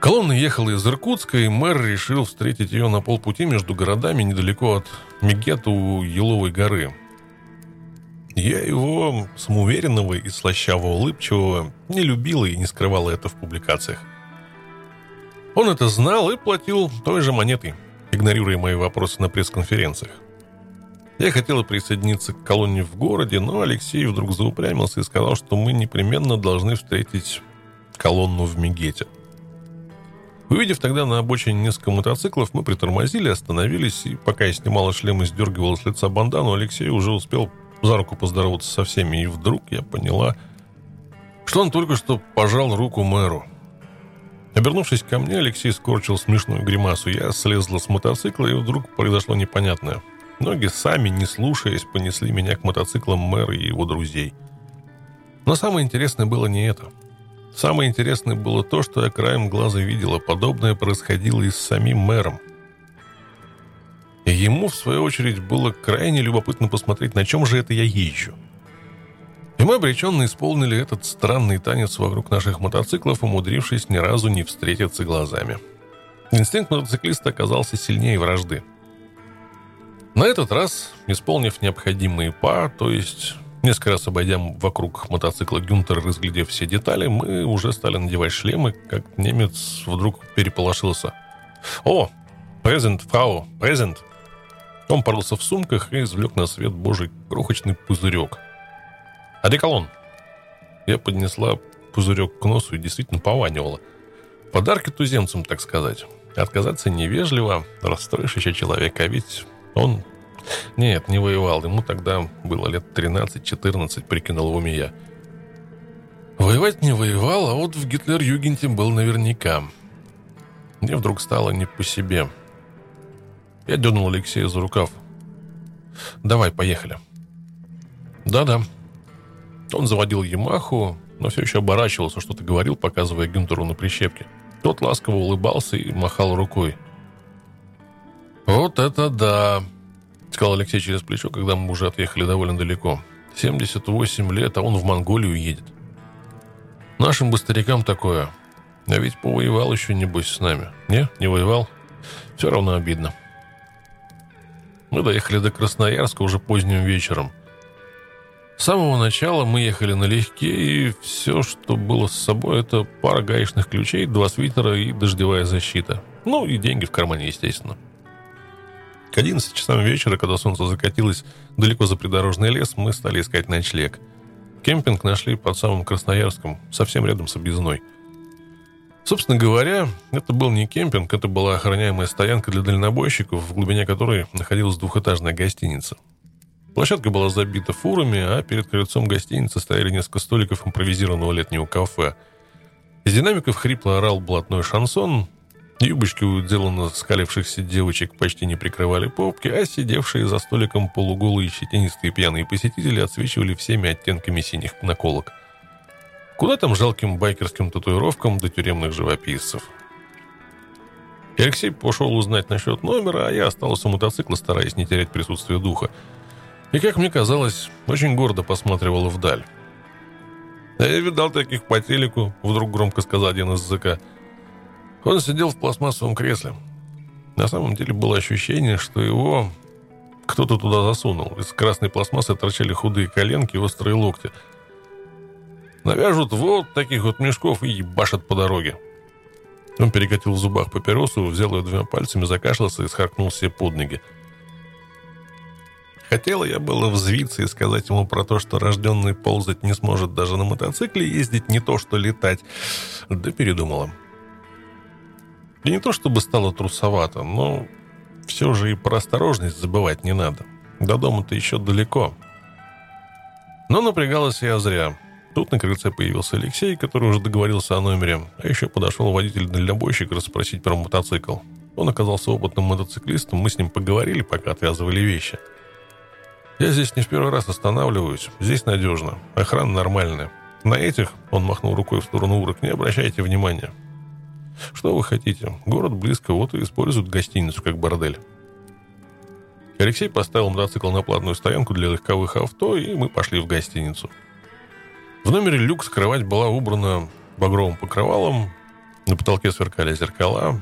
Колонна ехала из Иркутска, и мэр решил встретить ее на полпути между городами недалеко от Мегета у Еловой горы. Я его, самоуверенного и слащаво улыбчивого, не любила и не скрывала это в публикациях. Он это знал и платил той же монетой, игнорируя мои вопросы на пресс-конференциях. Я хотела присоединиться к колонии в городе, но Алексей вдруг заупрямился и сказал, что мы непременно должны встретить колонну в Мегете. Увидев тогда на обочине несколько мотоциклов, мы притормозили, остановились, и пока я снимала шлем и сдергивала с лица бандану, Алексей уже успел за руку поздороваться со всеми, и вдруг я поняла, что он только что пожал руку мэру. Обернувшись ко мне, Алексей скорчил смешную гримасу. Я слезла с мотоцикла, и вдруг произошло непонятное – Ноги сами, не слушаясь, понесли меня к мотоциклам мэра и его друзей. Но самое интересное было не это. Самое интересное было то, что я краем глаза видела. Подобное происходило и с самим мэром. И ему, в свою очередь, было крайне любопытно посмотреть, на чем же это я езжу. И мы обреченно исполнили этот странный танец вокруг наших мотоциклов, умудрившись ни разу не встретиться глазами. Инстинкт мотоциклиста оказался сильнее вражды – на этот раз, исполнив необходимые па, то есть несколько раз обойдя вокруг мотоцикла Гюнтер, разглядев все детали, мы уже стали надевать шлемы, как немец вдруг переполошился. «О, презент, фрау, презент!» Он порылся в сумках и извлек на свет божий крохочный пузырек. «Одеколон!» Я поднесла пузырек к носу и действительно пованивала. Подарки туземцам, так сказать. Отказаться невежливо, расстроишь еще человека, ведь он... Нет, не воевал. Ему тогда было лет 13-14, прикинул в уме я. Воевать не воевал, а вот в Гитлер-Югенте был наверняка. Мне вдруг стало не по себе. Я дернул Алексея за рукав. «Давай, поехали». «Да-да». Он заводил Ямаху, но все еще оборачивался, что-то говорил, показывая Гюнтеру на прищепке. Тот ласково улыбался и махал рукой. «Вот это да!» — сказал Алексей через плечо, когда мы уже отъехали довольно далеко. «78 лет, а он в Монголию едет. Нашим бы старикам такое. А ведь повоевал еще, небось, с нами. Не, не воевал? Все равно обидно». Мы доехали до Красноярска уже поздним вечером. С самого начала мы ехали налегке, и все, что было с собой, это пара гаечных ключей, два свитера и дождевая защита. Ну, и деньги в кармане, естественно. К 11 часам вечера, когда солнце закатилось далеко за придорожный лес, мы стали искать ночлег. Кемпинг нашли под самым Красноярском, совсем рядом с объездной. Собственно говоря, это был не кемпинг, это была охраняемая стоянка для дальнобойщиков, в глубине которой находилась двухэтажная гостиница. Площадка была забита фурами, а перед крыльцом гостиницы стояли несколько столиков импровизированного летнего кафе. Из динамиков хрипло орал блатной шансон, Юбочки у скалившихся девочек почти не прикрывали попки, а сидевшие за столиком полуголые щетинистые пьяные посетители отсвечивали всеми оттенками синих наколок. Куда там жалким байкерским татуировкам до тюремных живописцев? Алексей пошел узнать насчет номера, а я остался у мотоцикла, стараясь не терять присутствие духа. И, как мне казалось, очень гордо посматривала вдаль. «Я видал таких по телеку», — вдруг громко сказал один из языка. Он сидел в пластмассовом кресле. На самом деле было ощущение, что его кто-то туда засунул. Из красной пластмассы торчали худые коленки и острые локти. Навяжут вот таких вот мешков и ебашат по дороге. Он перекатил в зубах папиросу, взял ее двумя пальцами, закашлялся и схаркнул себе под ноги. Хотела я было взвиться и сказать ему про то, что рожденный ползать не сможет даже на мотоцикле ездить, не то что летать. Да передумала. И не то чтобы стало трусовато, но все же и про осторожность забывать не надо. До дома-то еще далеко. Но напрягалась я зря. Тут на крыльце появился Алексей, который уже договорился о номере, а еще подошел водитель-дальнобойщик расспросить про мотоцикл. Он оказался опытным мотоциклистом, мы с ним поговорили, пока отвязывали вещи. «Я здесь не в первый раз останавливаюсь, здесь надежно, охрана нормальная. На этих, он махнул рукой в сторону урок, не обращайте внимания. Что вы хотите? Город близко, вот и используют гостиницу как бордель. Алексей поставил мотоцикл на платную стоянку для легковых авто, и мы пошли в гостиницу. В номере люкс кровать была убрана багровым покрывалом, на потолке сверкали зеркала.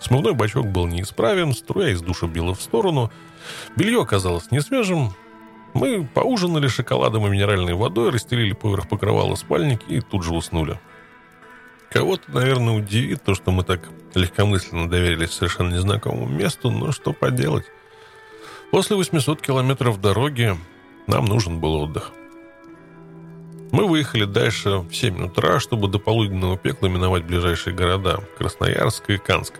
Смывной бачок был неисправен, струя из душа била в сторону. Белье оказалось несвежим. Мы поужинали шоколадом и минеральной водой, расстелили поверх покрывала спальник и тут же уснули. Кого-то, наверное, удивит то, что мы так легкомысленно доверились совершенно незнакомому месту, но что поделать. После 800 километров дороги нам нужен был отдых. Мы выехали дальше в 7 утра, чтобы до полуденного пекла миновать ближайшие города – Красноярск и Канск.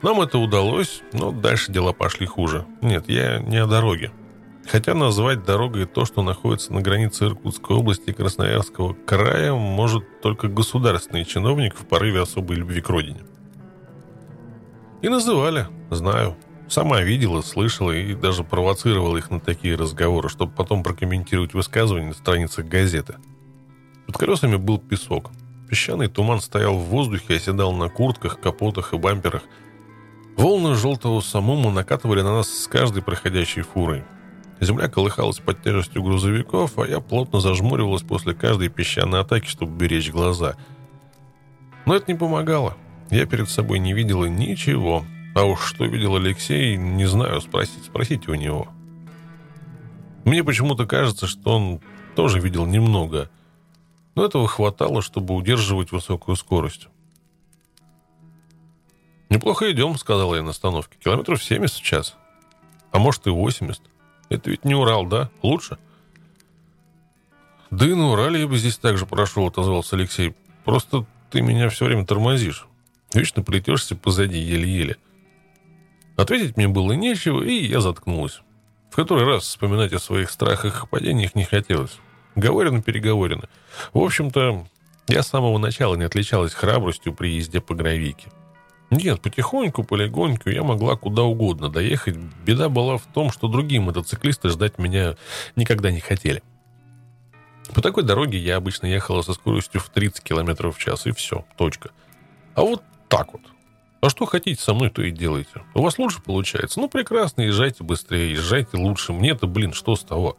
Нам это удалось, но дальше дела пошли хуже. Нет, я не о дороге. Хотя назвать дорогой то, что находится на границе Иркутской области и Красноярского края, может только государственный чиновник в порыве особой любви к родине. И называли, знаю. Сама видела, слышала и даже провоцировала их на такие разговоры, чтобы потом прокомментировать высказывания на страницах газеты. Под колесами был песок. Песчаный туман стоял в воздухе, оседал на куртках, капотах и бамперах. Волны желтого самому накатывали на нас с каждой проходящей фурой. Земля колыхалась под тяжестью грузовиков, а я плотно зажмуривалась после каждой песчаной атаки, чтобы беречь глаза. Но это не помогало. Я перед собой не видела ничего. А уж что видел Алексей, не знаю, спросить, спросите у него. Мне почему-то кажется, что он тоже видел немного. Но этого хватало, чтобы удерживать высокую скорость. «Неплохо идем», — сказала я на остановке. «Километров 70 в час. А может и 80. Это ведь не Урал, да? Лучше?» «Да и на Урале я бы здесь так же прошел», — отозвался Алексей. «Просто ты меня все время тормозишь. Вечно плетешься позади еле-еле». Ответить мне было нечего, и я заткнулась. В который раз вспоминать о своих страхах и падениях не хотелось. Говорено-переговорено. В общем-то, я с самого начала не отличалась храбростью при езде по гравийке. Нет, потихоньку, полегоньку я могла куда угодно доехать. Беда была в том, что другие мотоциклисты ждать меня никогда не хотели. По такой дороге я обычно ехала со скоростью в 30 км в час, и все, точка. А вот так вот. А что хотите со мной, то и делайте. У вас лучше получается? Ну, прекрасно, езжайте быстрее, езжайте лучше. Мне-то, блин, что с того?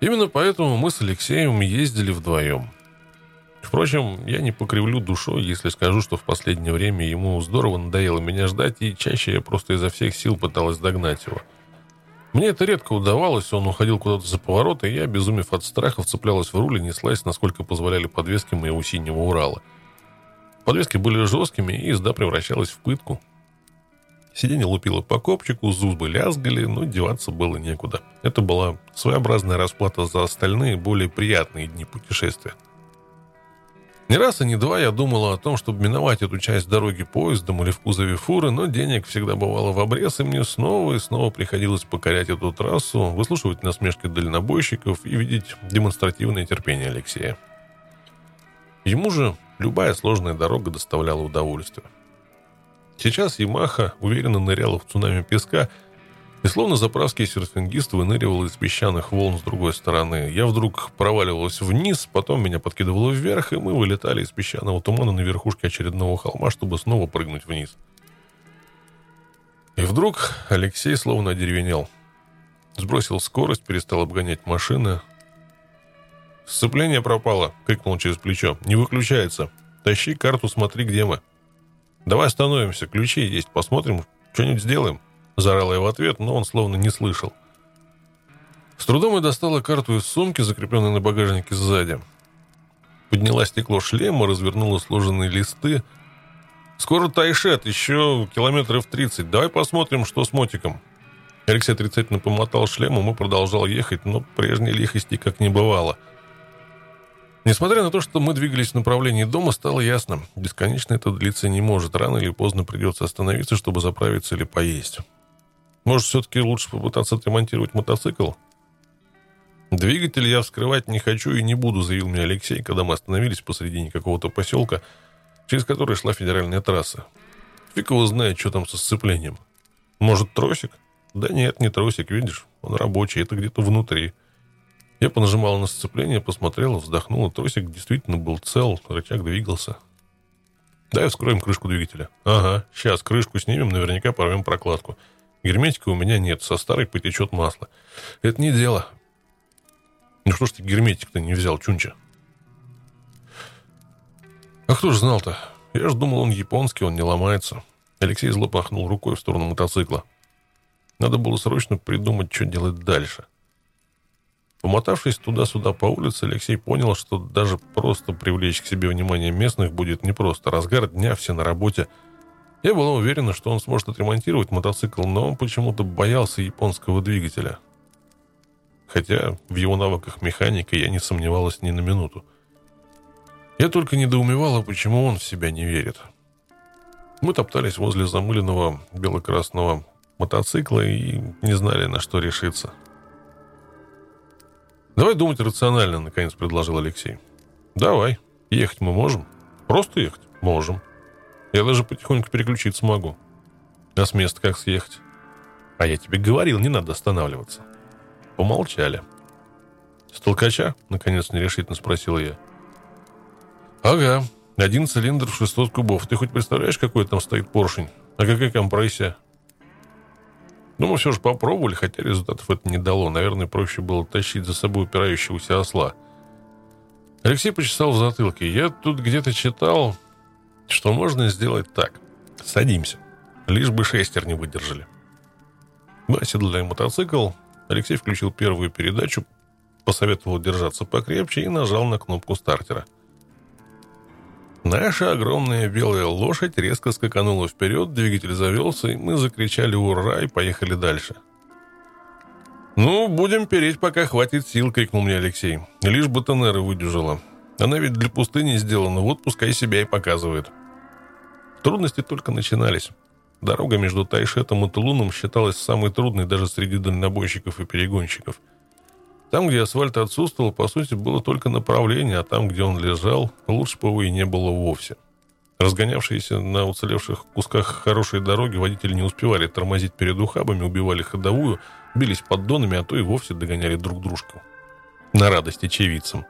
Именно поэтому мы с Алексеем ездили вдвоем. Впрочем, я не покривлю душой, если скажу, что в последнее время ему здорово надоело меня ждать, и чаще я просто изо всех сил пыталась догнать его. Мне это редко удавалось, он уходил куда-то за поворот, и я, безумев от страха, вцеплялась в руль и неслась, насколько позволяли подвески моего синего Урала. Подвески были жесткими, и езда превращалась в пытку. Сиденье лупило по копчику, зубы лязгали, но деваться было некуда. Это была своеобразная расплата за остальные, более приятные дни путешествия. Не раз и не два я думала о том, чтобы миновать эту часть дороги поездом или в кузове фуры, но денег всегда бывало в обрез, и мне снова и снова приходилось покорять эту трассу, выслушивать насмешки дальнобойщиков и видеть демонстративное терпение Алексея. Ему же любая сложная дорога доставляла удовольствие. Сейчас Ямаха уверенно ныряла в цунами песка – и словно заправский серфингист выныривал из песчаных волн с другой стороны. Я вдруг проваливалась вниз, потом меня подкидывало вверх, и мы вылетали из песчаного тумана на верхушке очередного холма, чтобы снова прыгнуть вниз. И вдруг Алексей словно одеревенел. Сбросил скорость, перестал обгонять машины. «Сцепление пропало!» — крикнул через плечо. «Не выключается! Тащи карту, смотри, где мы!» «Давай остановимся, ключи есть, посмотрим, что-нибудь сделаем!» Заорала я в ответ, но он словно не слышал. С трудом я достала карту из сумки, закрепленной на багажнике сзади. Подняла стекло шлема, развернула сложенные листы. «Скоро Тайшет, еще километров 30. Давай посмотрим, что с мотиком». Алексей отрицательно помотал шлемом и продолжал ехать, но прежней лихости как не бывало. Несмотря на то, что мы двигались в направлении дома, стало ясно, бесконечно это длиться не может. Рано или поздно придется остановиться, чтобы заправиться или поесть. Может, все-таки лучше попытаться отремонтировать мотоцикл? Двигатель я вскрывать не хочу и не буду, заявил мне Алексей, когда мы остановились посредине какого-то поселка, через который шла федеральная трасса. Фиг его знает, что там со сцеплением. Может, тросик? Да нет, не тросик, видишь, он рабочий, это где-то внутри. Я понажимал на сцепление, посмотрел, вздохнул, тросик действительно был цел, рычаг двигался. Давай вскроем крышку двигателя. Ага, сейчас крышку снимем, наверняка порвем прокладку. Герметика у меня нет, со старой потечет масло. Это не дело. Ну что ж ты герметик-то не взял, Чунча? А кто же знал-то? Я же думал, он японский, он не ломается. Алексей зло пахнул рукой в сторону мотоцикла. Надо было срочно придумать, что делать дальше. Помотавшись туда-сюда по улице, Алексей понял, что даже просто привлечь к себе внимание местных будет непросто. Разгар дня, все на работе. Я была уверена, что он сможет отремонтировать мотоцикл, но он почему-то боялся японского двигателя хотя в его навыках механика я не сомневалась ни на минуту. Я только недоумевала, почему он в себя не верит. Мы топтались возле замыленного бело-красного мотоцикла и не знали, на что решиться. «Давай думать рационально», — наконец предложил Алексей. «Давай. Ехать мы можем? Просто ехать? Можем. Я даже потихоньку переключиться могу. А с места как съехать? А я тебе говорил, не надо останавливаться». Помолчали. «С толкача?» — наконец нерешительно спросил я. «Ага. Один цилиндр, 600 кубов. Ты хоть представляешь, какой там стоит поршень? А какая компрессия?» Ну, мы все же попробовали, хотя результатов это не дало. Наверное, проще было тащить за собой упирающегося осла. Алексей почесал в затылке. Я тут где-то читал, что можно сделать так. Садимся. Лишь бы шестер не выдержали. Мы оседлали мотоцикл, Алексей включил первую передачу, посоветовал держаться покрепче и нажал на кнопку стартера. Наша огромная белая лошадь резко скаканула вперед, двигатель завелся, и мы закричали «Ура!» и поехали дальше. «Ну, будем переть, пока хватит сил», — крикнул мне Алексей. «Лишь бы Тенера выдержала. Она ведь для пустыни сделана, вот пускай себя и показывает». Трудности только начинались. Дорога между Тайшетом и Тулуном считалась самой трудной даже среди дальнобойщиков и перегонщиков. Там, где асфальт отсутствовал, по сути, было только направление, а там, где он лежал, лучше бы его и не было вовсе. Разгонявшиеся на уцелевших кусках хорошей дороги водители не успевали тормозить перед ухабами, убивали ходовую, бились поддонами, а то и вовсе догоняли друг дружку. На радость очевидцам.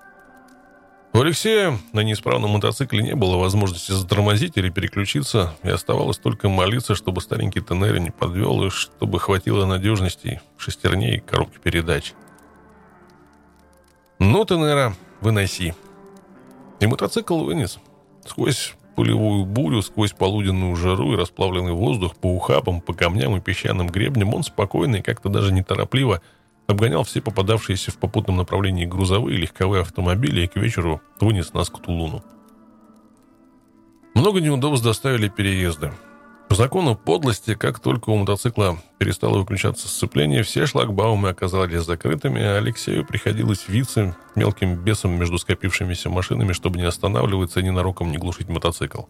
У Алексея на неисправном мотоцикле не было возможности затормозить или переключиться, и оставалось только молиться, чтобы старенький Тенери не подвел, и чтобы хватило надежности шестерней коробки передач. «Ну, Тенера, выноси». И мотоцикл вынес. Сквозь пулевую бурю, сквозь полуденную жару и расплавленный воздух, по ухабам, по камням и песчаным гребням он спокойно и как-то даже неторопливо обгонял все попадавшиеся в попутном направлении грузовые и легковые автомобили и к вечеру вынес нас к Тулуну. Много неудобств доставили переезды. По закону подлости, как только у мотоцикла перестало выключаться сцепление, все шлагбаумы оказались закрытыми, а Алексею приходилось виться мелким бесом между скопившимися машинами, чтобы не останавливаться и ненароком не глушить мотоцикл.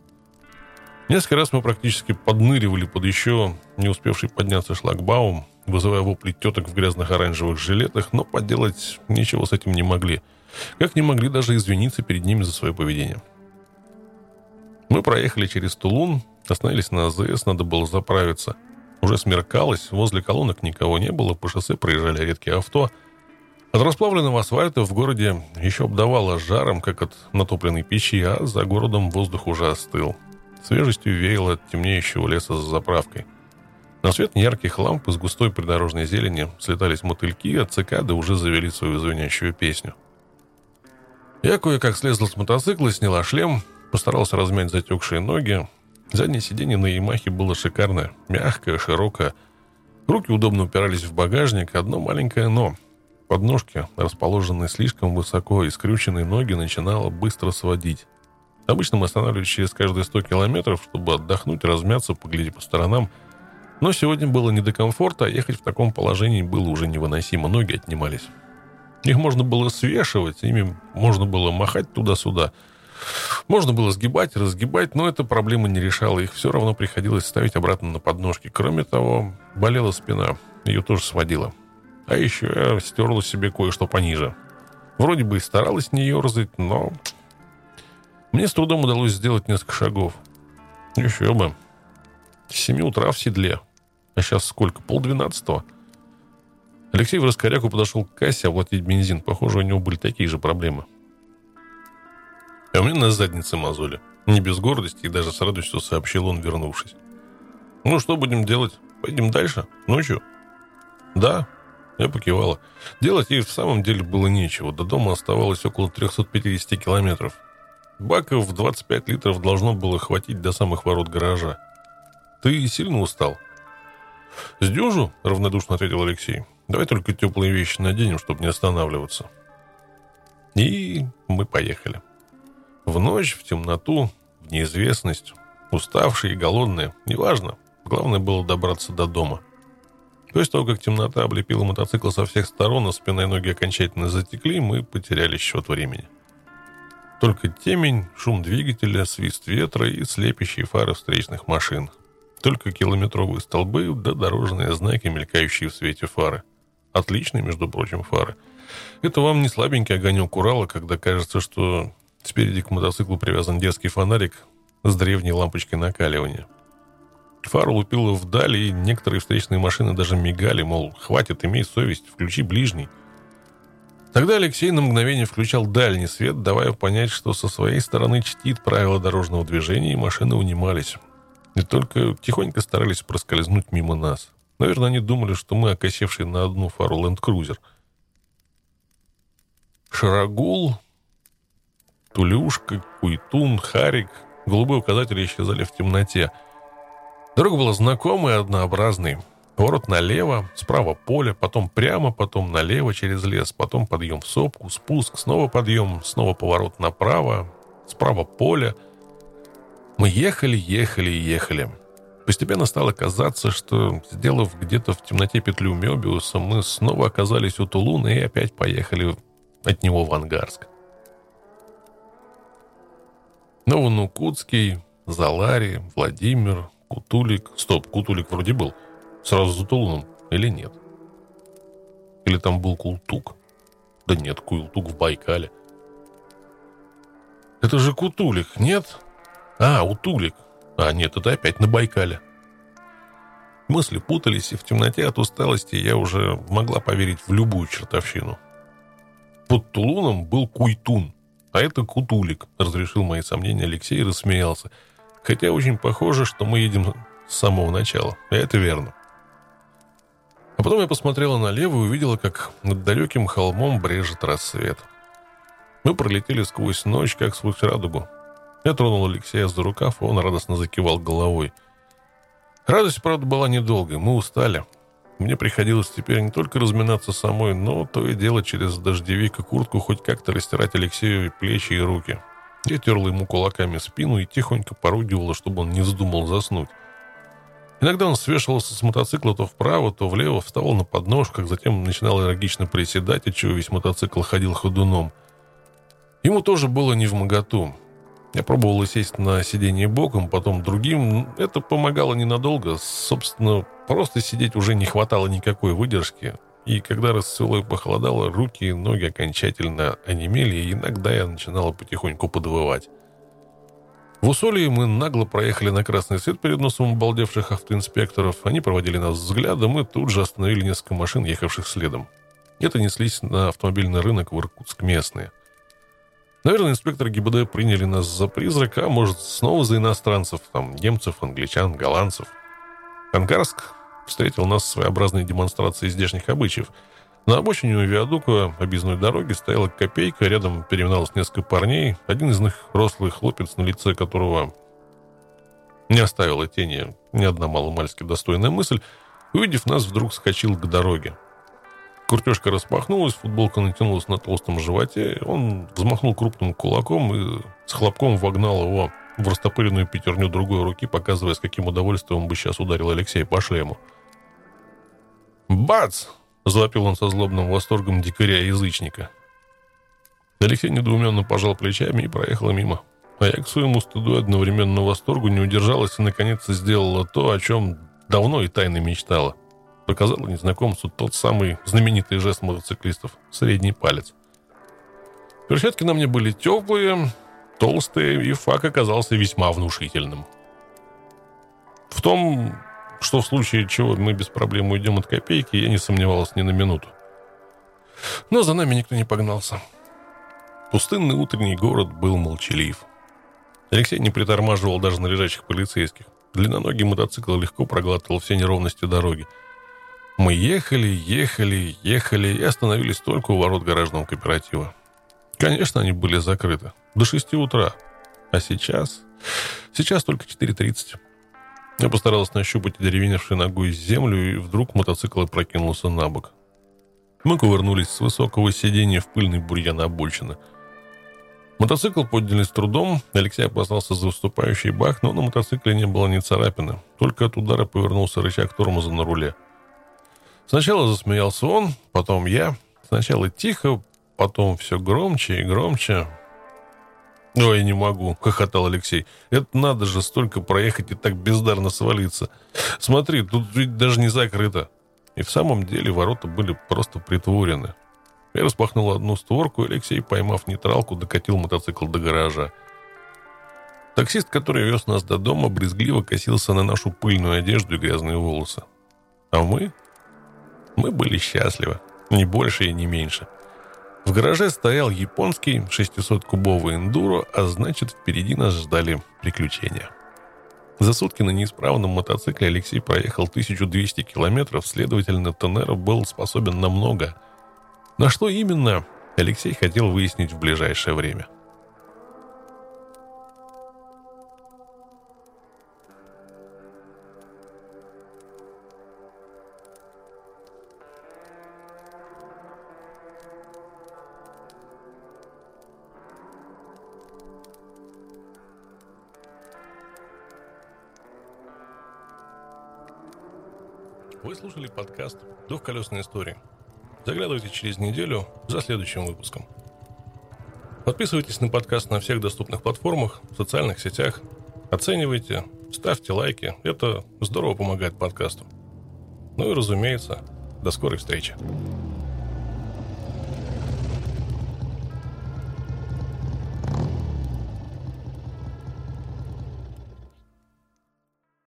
Несколько раз мы практически подныривали под еще не успевший подняться шлагбаум, вызывая вопли теток в грязных оранжевых жилетах, но поделать ничего с этим не могли. Как не могли даже извиниться перед ними за свое поведение. Мы проехали через Тулун, остановились на АЗС, надо было заправиться. Уже смеркалось, возле колонок никого не было, по шоссе проезжали редкие авто. От расплавленного асфальта в городе еще обдавало жаром, как от натопленной печи, а за городом воздух уже остыл. Свежестью веяло от темнеющего леса за заправкой. На свет ярких ламп из густой придорожной зелени слетались мотыльки, а цикады уже завели свою звенящую песню. Я кое-как слезла с мотоцикла, сняла шлем, постарался размять затекшие ноги. Заднее сиденье на Ямахе было шикарное, мягкое, широкое. Руки удобно упирались в багажник, одно маленькое «но». Подножки, расположенные слишком высоко и скрюченные ноги, начинало быстро сводить. Обычно мы останавливались через каждые 100 километров, чтобы отдохнуть, размяться, поглядеть по сторонам – Но сегодня было не до комфорта, а ехать в таком положении было уже невыносимо. Ноги отнимались. Их можно было свешивать, ими можно было махать туда-сюда. Можно было сгибать, разгибать, но эта проблема не решала. Их все равно приходилось ставить обратно на подножки. Кроме того, болела спина. Ее тоже сводила. А еще я стерла себе кое-что пониже. Вроде бы и старалась не ерзать, но... Мне с трудом удалось сделать несколько шагов. Еще бы. С семи утра в седле. А сейчас сколько? Полдвенадцатого. Алексей в раскоряку подошел к кассе оплатить бензин. Похоже, у него были такие же проблемы. А у меня на заднице мозоли. Не без гордости и даже с радостью сообщил он, вернувшись. «Ну, что будем делать? Пойдем дальше? Ночью?» «Да», я покивала. Делать ей в самом деле было нечего. До дома оставалось около 350 километров. Баков в 25 литров должно было хватить до самых ворот гаража. «Ты сильно устал?» «Сдюжу», — равнодушно ответил Алексей. «Давай только теплые вещи наденем, чтобы не останавливаться». И мы поехали. В ночь, в темноту, в неизвестность, уставшие и голодные, неважно. Главное было добраться до дома. После того, как темнота облепила мотоцикл со всех сторон, а спина и ноги окончательно затекли, мы потеряли счет времени. Только темень, шум двигателя, свист ветра и слепящие фары встречных машин. Только километровые столбы да дорожные знаки, мелькающие в свете фары. Отличные, между прочим, фары. Это вам не слабенький огонек Урала, когда кажется, что спереди к мотоциклу привязан детский фонарик с древней лампочкой накаливания. Фара лупила вдали, и некоторые встречные машины даже мигали, мол, хватит, имей совесть, включи ближний. Тогда Алексей на мгновение включал дальний свет, давая понять, что со своей стороны чтит правила дорожного движения, и машины унимались. И только тихонько старались проскользнуть мимо нас. Наверное, они думали, что мы окосевшие на одну фару ленд-крузер. Шарагул, Тулюшка, Куйтун, Харик, голубые указатели исчезали в темноте. Дорога была знакомой и однообразной. Поворот налево, справа поле, потом прямо, потом налево через лес, потом подъем в сопку, спуск, снова подъем, снова поворот направо, справа поле — мы ехали, ехали и ехали. Постепенно стало казаться, что, сделав где-то в темноте петлю Мебиуса, мы снова оказались у Тулуна и опять поехали от него в Ангарск. Новонукутский, Залари, Владимир, Кутулик. Стоп, Кутулик вроде был. Сразу за Тулуном. Или нет? Или там был Култук? Да нет, Култук в Байкале. Это же Кутулик, нет? А, Утулик. А, нет, это опять на Байкале. Мысли путались, и в темноте от усталости я уже могла поверить в любую чертовщину. Под Тулуном был Куйтун, а это Кутулик, разрешил мои сомнения Алексей и рассмеялся. Хотя очень похоже, что мы едем с самого начала. И это верно. А потом я посмотрела налево и увидела, как над далеким холмом брежет рассвет. Мы пролетели сквозь ночь, как сквозь радугу. Я тронул Алексея за рукав, он радостно закивал головой. Радость, правда, была недолгой. Мы устали. Мне приходилось теперь не только разминаться самой, но то и дело через дождевик и куртку хоть как-то растирать Алексею плечи и руки. Я терла ему кулаками спину и тихонько поругивала, чтобы он не вздумал заснуть. Иногда он свешивался с мотоцикла то вправо, то влево, вставал на подножках, затем начинал энергично приседать, отчего весь мотоцикл ходил ходуном. Ему тоже было не в моготу. Я пробовал сесть на сиденье боком, потом другим. Это помогало ненадолго. Собственно, просто сидеть уже не хватало никакой выдержки. И когда расцвело и похолодало, руки и ноги окончательно онемели, и иногда я начинала потихоньку подвывать. В Усолье мы нагло проехали на красный свет перед носом обалдевших автоинспекторов. Они проводили нас взглядом и тут же остановили несколько машин, ехавших следом. Это неслись на автомобильный рынок в Иркутск местные – Наверное, инспекторы ГИБД приняли нас за призрака, а может, снова за иностранцев, там, немцев, англичан, голландцев. Ангарск встретил нас своеобразной демонстрацией здешних обычаев. На обочине у виадука объездной дороги стояла копейка, рядом переминалось несколько парней, один из них рослый хлопец, на лице которого не оставила тени ни одна маломальски достойная мысль, увидев нас, вдруг скочил к дороге. Куртежка распахнулась, футболка натянулась на толстом животе. Он взмахнул крупным кулаком и с хлопком вогнал его в растопыренную пятерню другой руки, показывая, с каким удовольствием бы сейчас ударил Алексея по шлему. «Бац!» — завопил он со злобным восторгом дикаря-язычника. Алексей недоуменно пожал плечами и проехал мимо. А я к своему стыду одновременно восторгу не удержалась и наконец сделала то, о чем давно и тайно мечтала. Показала незнакомцу тот самый знаменитый жест мотоциклистов – средний палец. Перчатки на мне были теплые, толстые, и фак оказался весьма внушительным. В том, что в случае чего мы без проблем уйдем от копейки, я не сомневалась ни на минуту. Но за нами никто не погнался. Пустынный утренний город был молчалив. Алексей не притормаживал даже на лежачих полицейских. Длинноногий мотоцикл легко проглатывал все неровности дороги. Мы ехали, ехали, ехали и остановились только у ворот гаражного кооператива. Конечно, они были закрыты. До 6 утра. А сейчас? Сейчас только 4.30. Я постарался нащупать деревеневшей ногой землю, и вдруг мотоцикл прокинулся на бок. Мы кувырнулись с высокого сиденья в пыльный бурьян обочины. Мотоцикл подняли с трудом, Алексей опасался за выступающий бак, но на мотоцикле не было ни царапины. Только от удара повернулся рычаг тормоза на руле. Сначала засмеялся он, потом я. Сначала тихо, потом все громче и громче. «Ой, не могу», — хохотал Алексей. «Это надо же столько проехать и так бездарно свалиться. Смотри, тут ведь даже не закрыто». И в самом деле ворота были просто притворены. Я распахнул одну створку, и Алексей, поймав нейтралку, докатил мотоцикл до гаража. Таксист, который вез нас до дома, брезгливо косился на нашу пыльную одежду и грязные волосы. А мы? Мы были счастливы. Ни больше и не меньше. В гараже стоял японский 600-кубовый эндуро, а значит, впереди нас ждали приключения. За сутки на неисправном мотоцикле Алексей проехал 1200 километров, следовательно, Тенеро был способен на много. На что именно, Алексей хотел выяснить в ближайшее время. Вы слушали подкаст «Двухколесные истории». Заглядывайте через неделю за следующим выпуском. Подписывайтесь на подкаст на всех доступных платформах, в социальных сетях. Оценивайте, ставьте лайки. Это здорово помогает подкасту. Ну и, разумеется, до скорой встречи.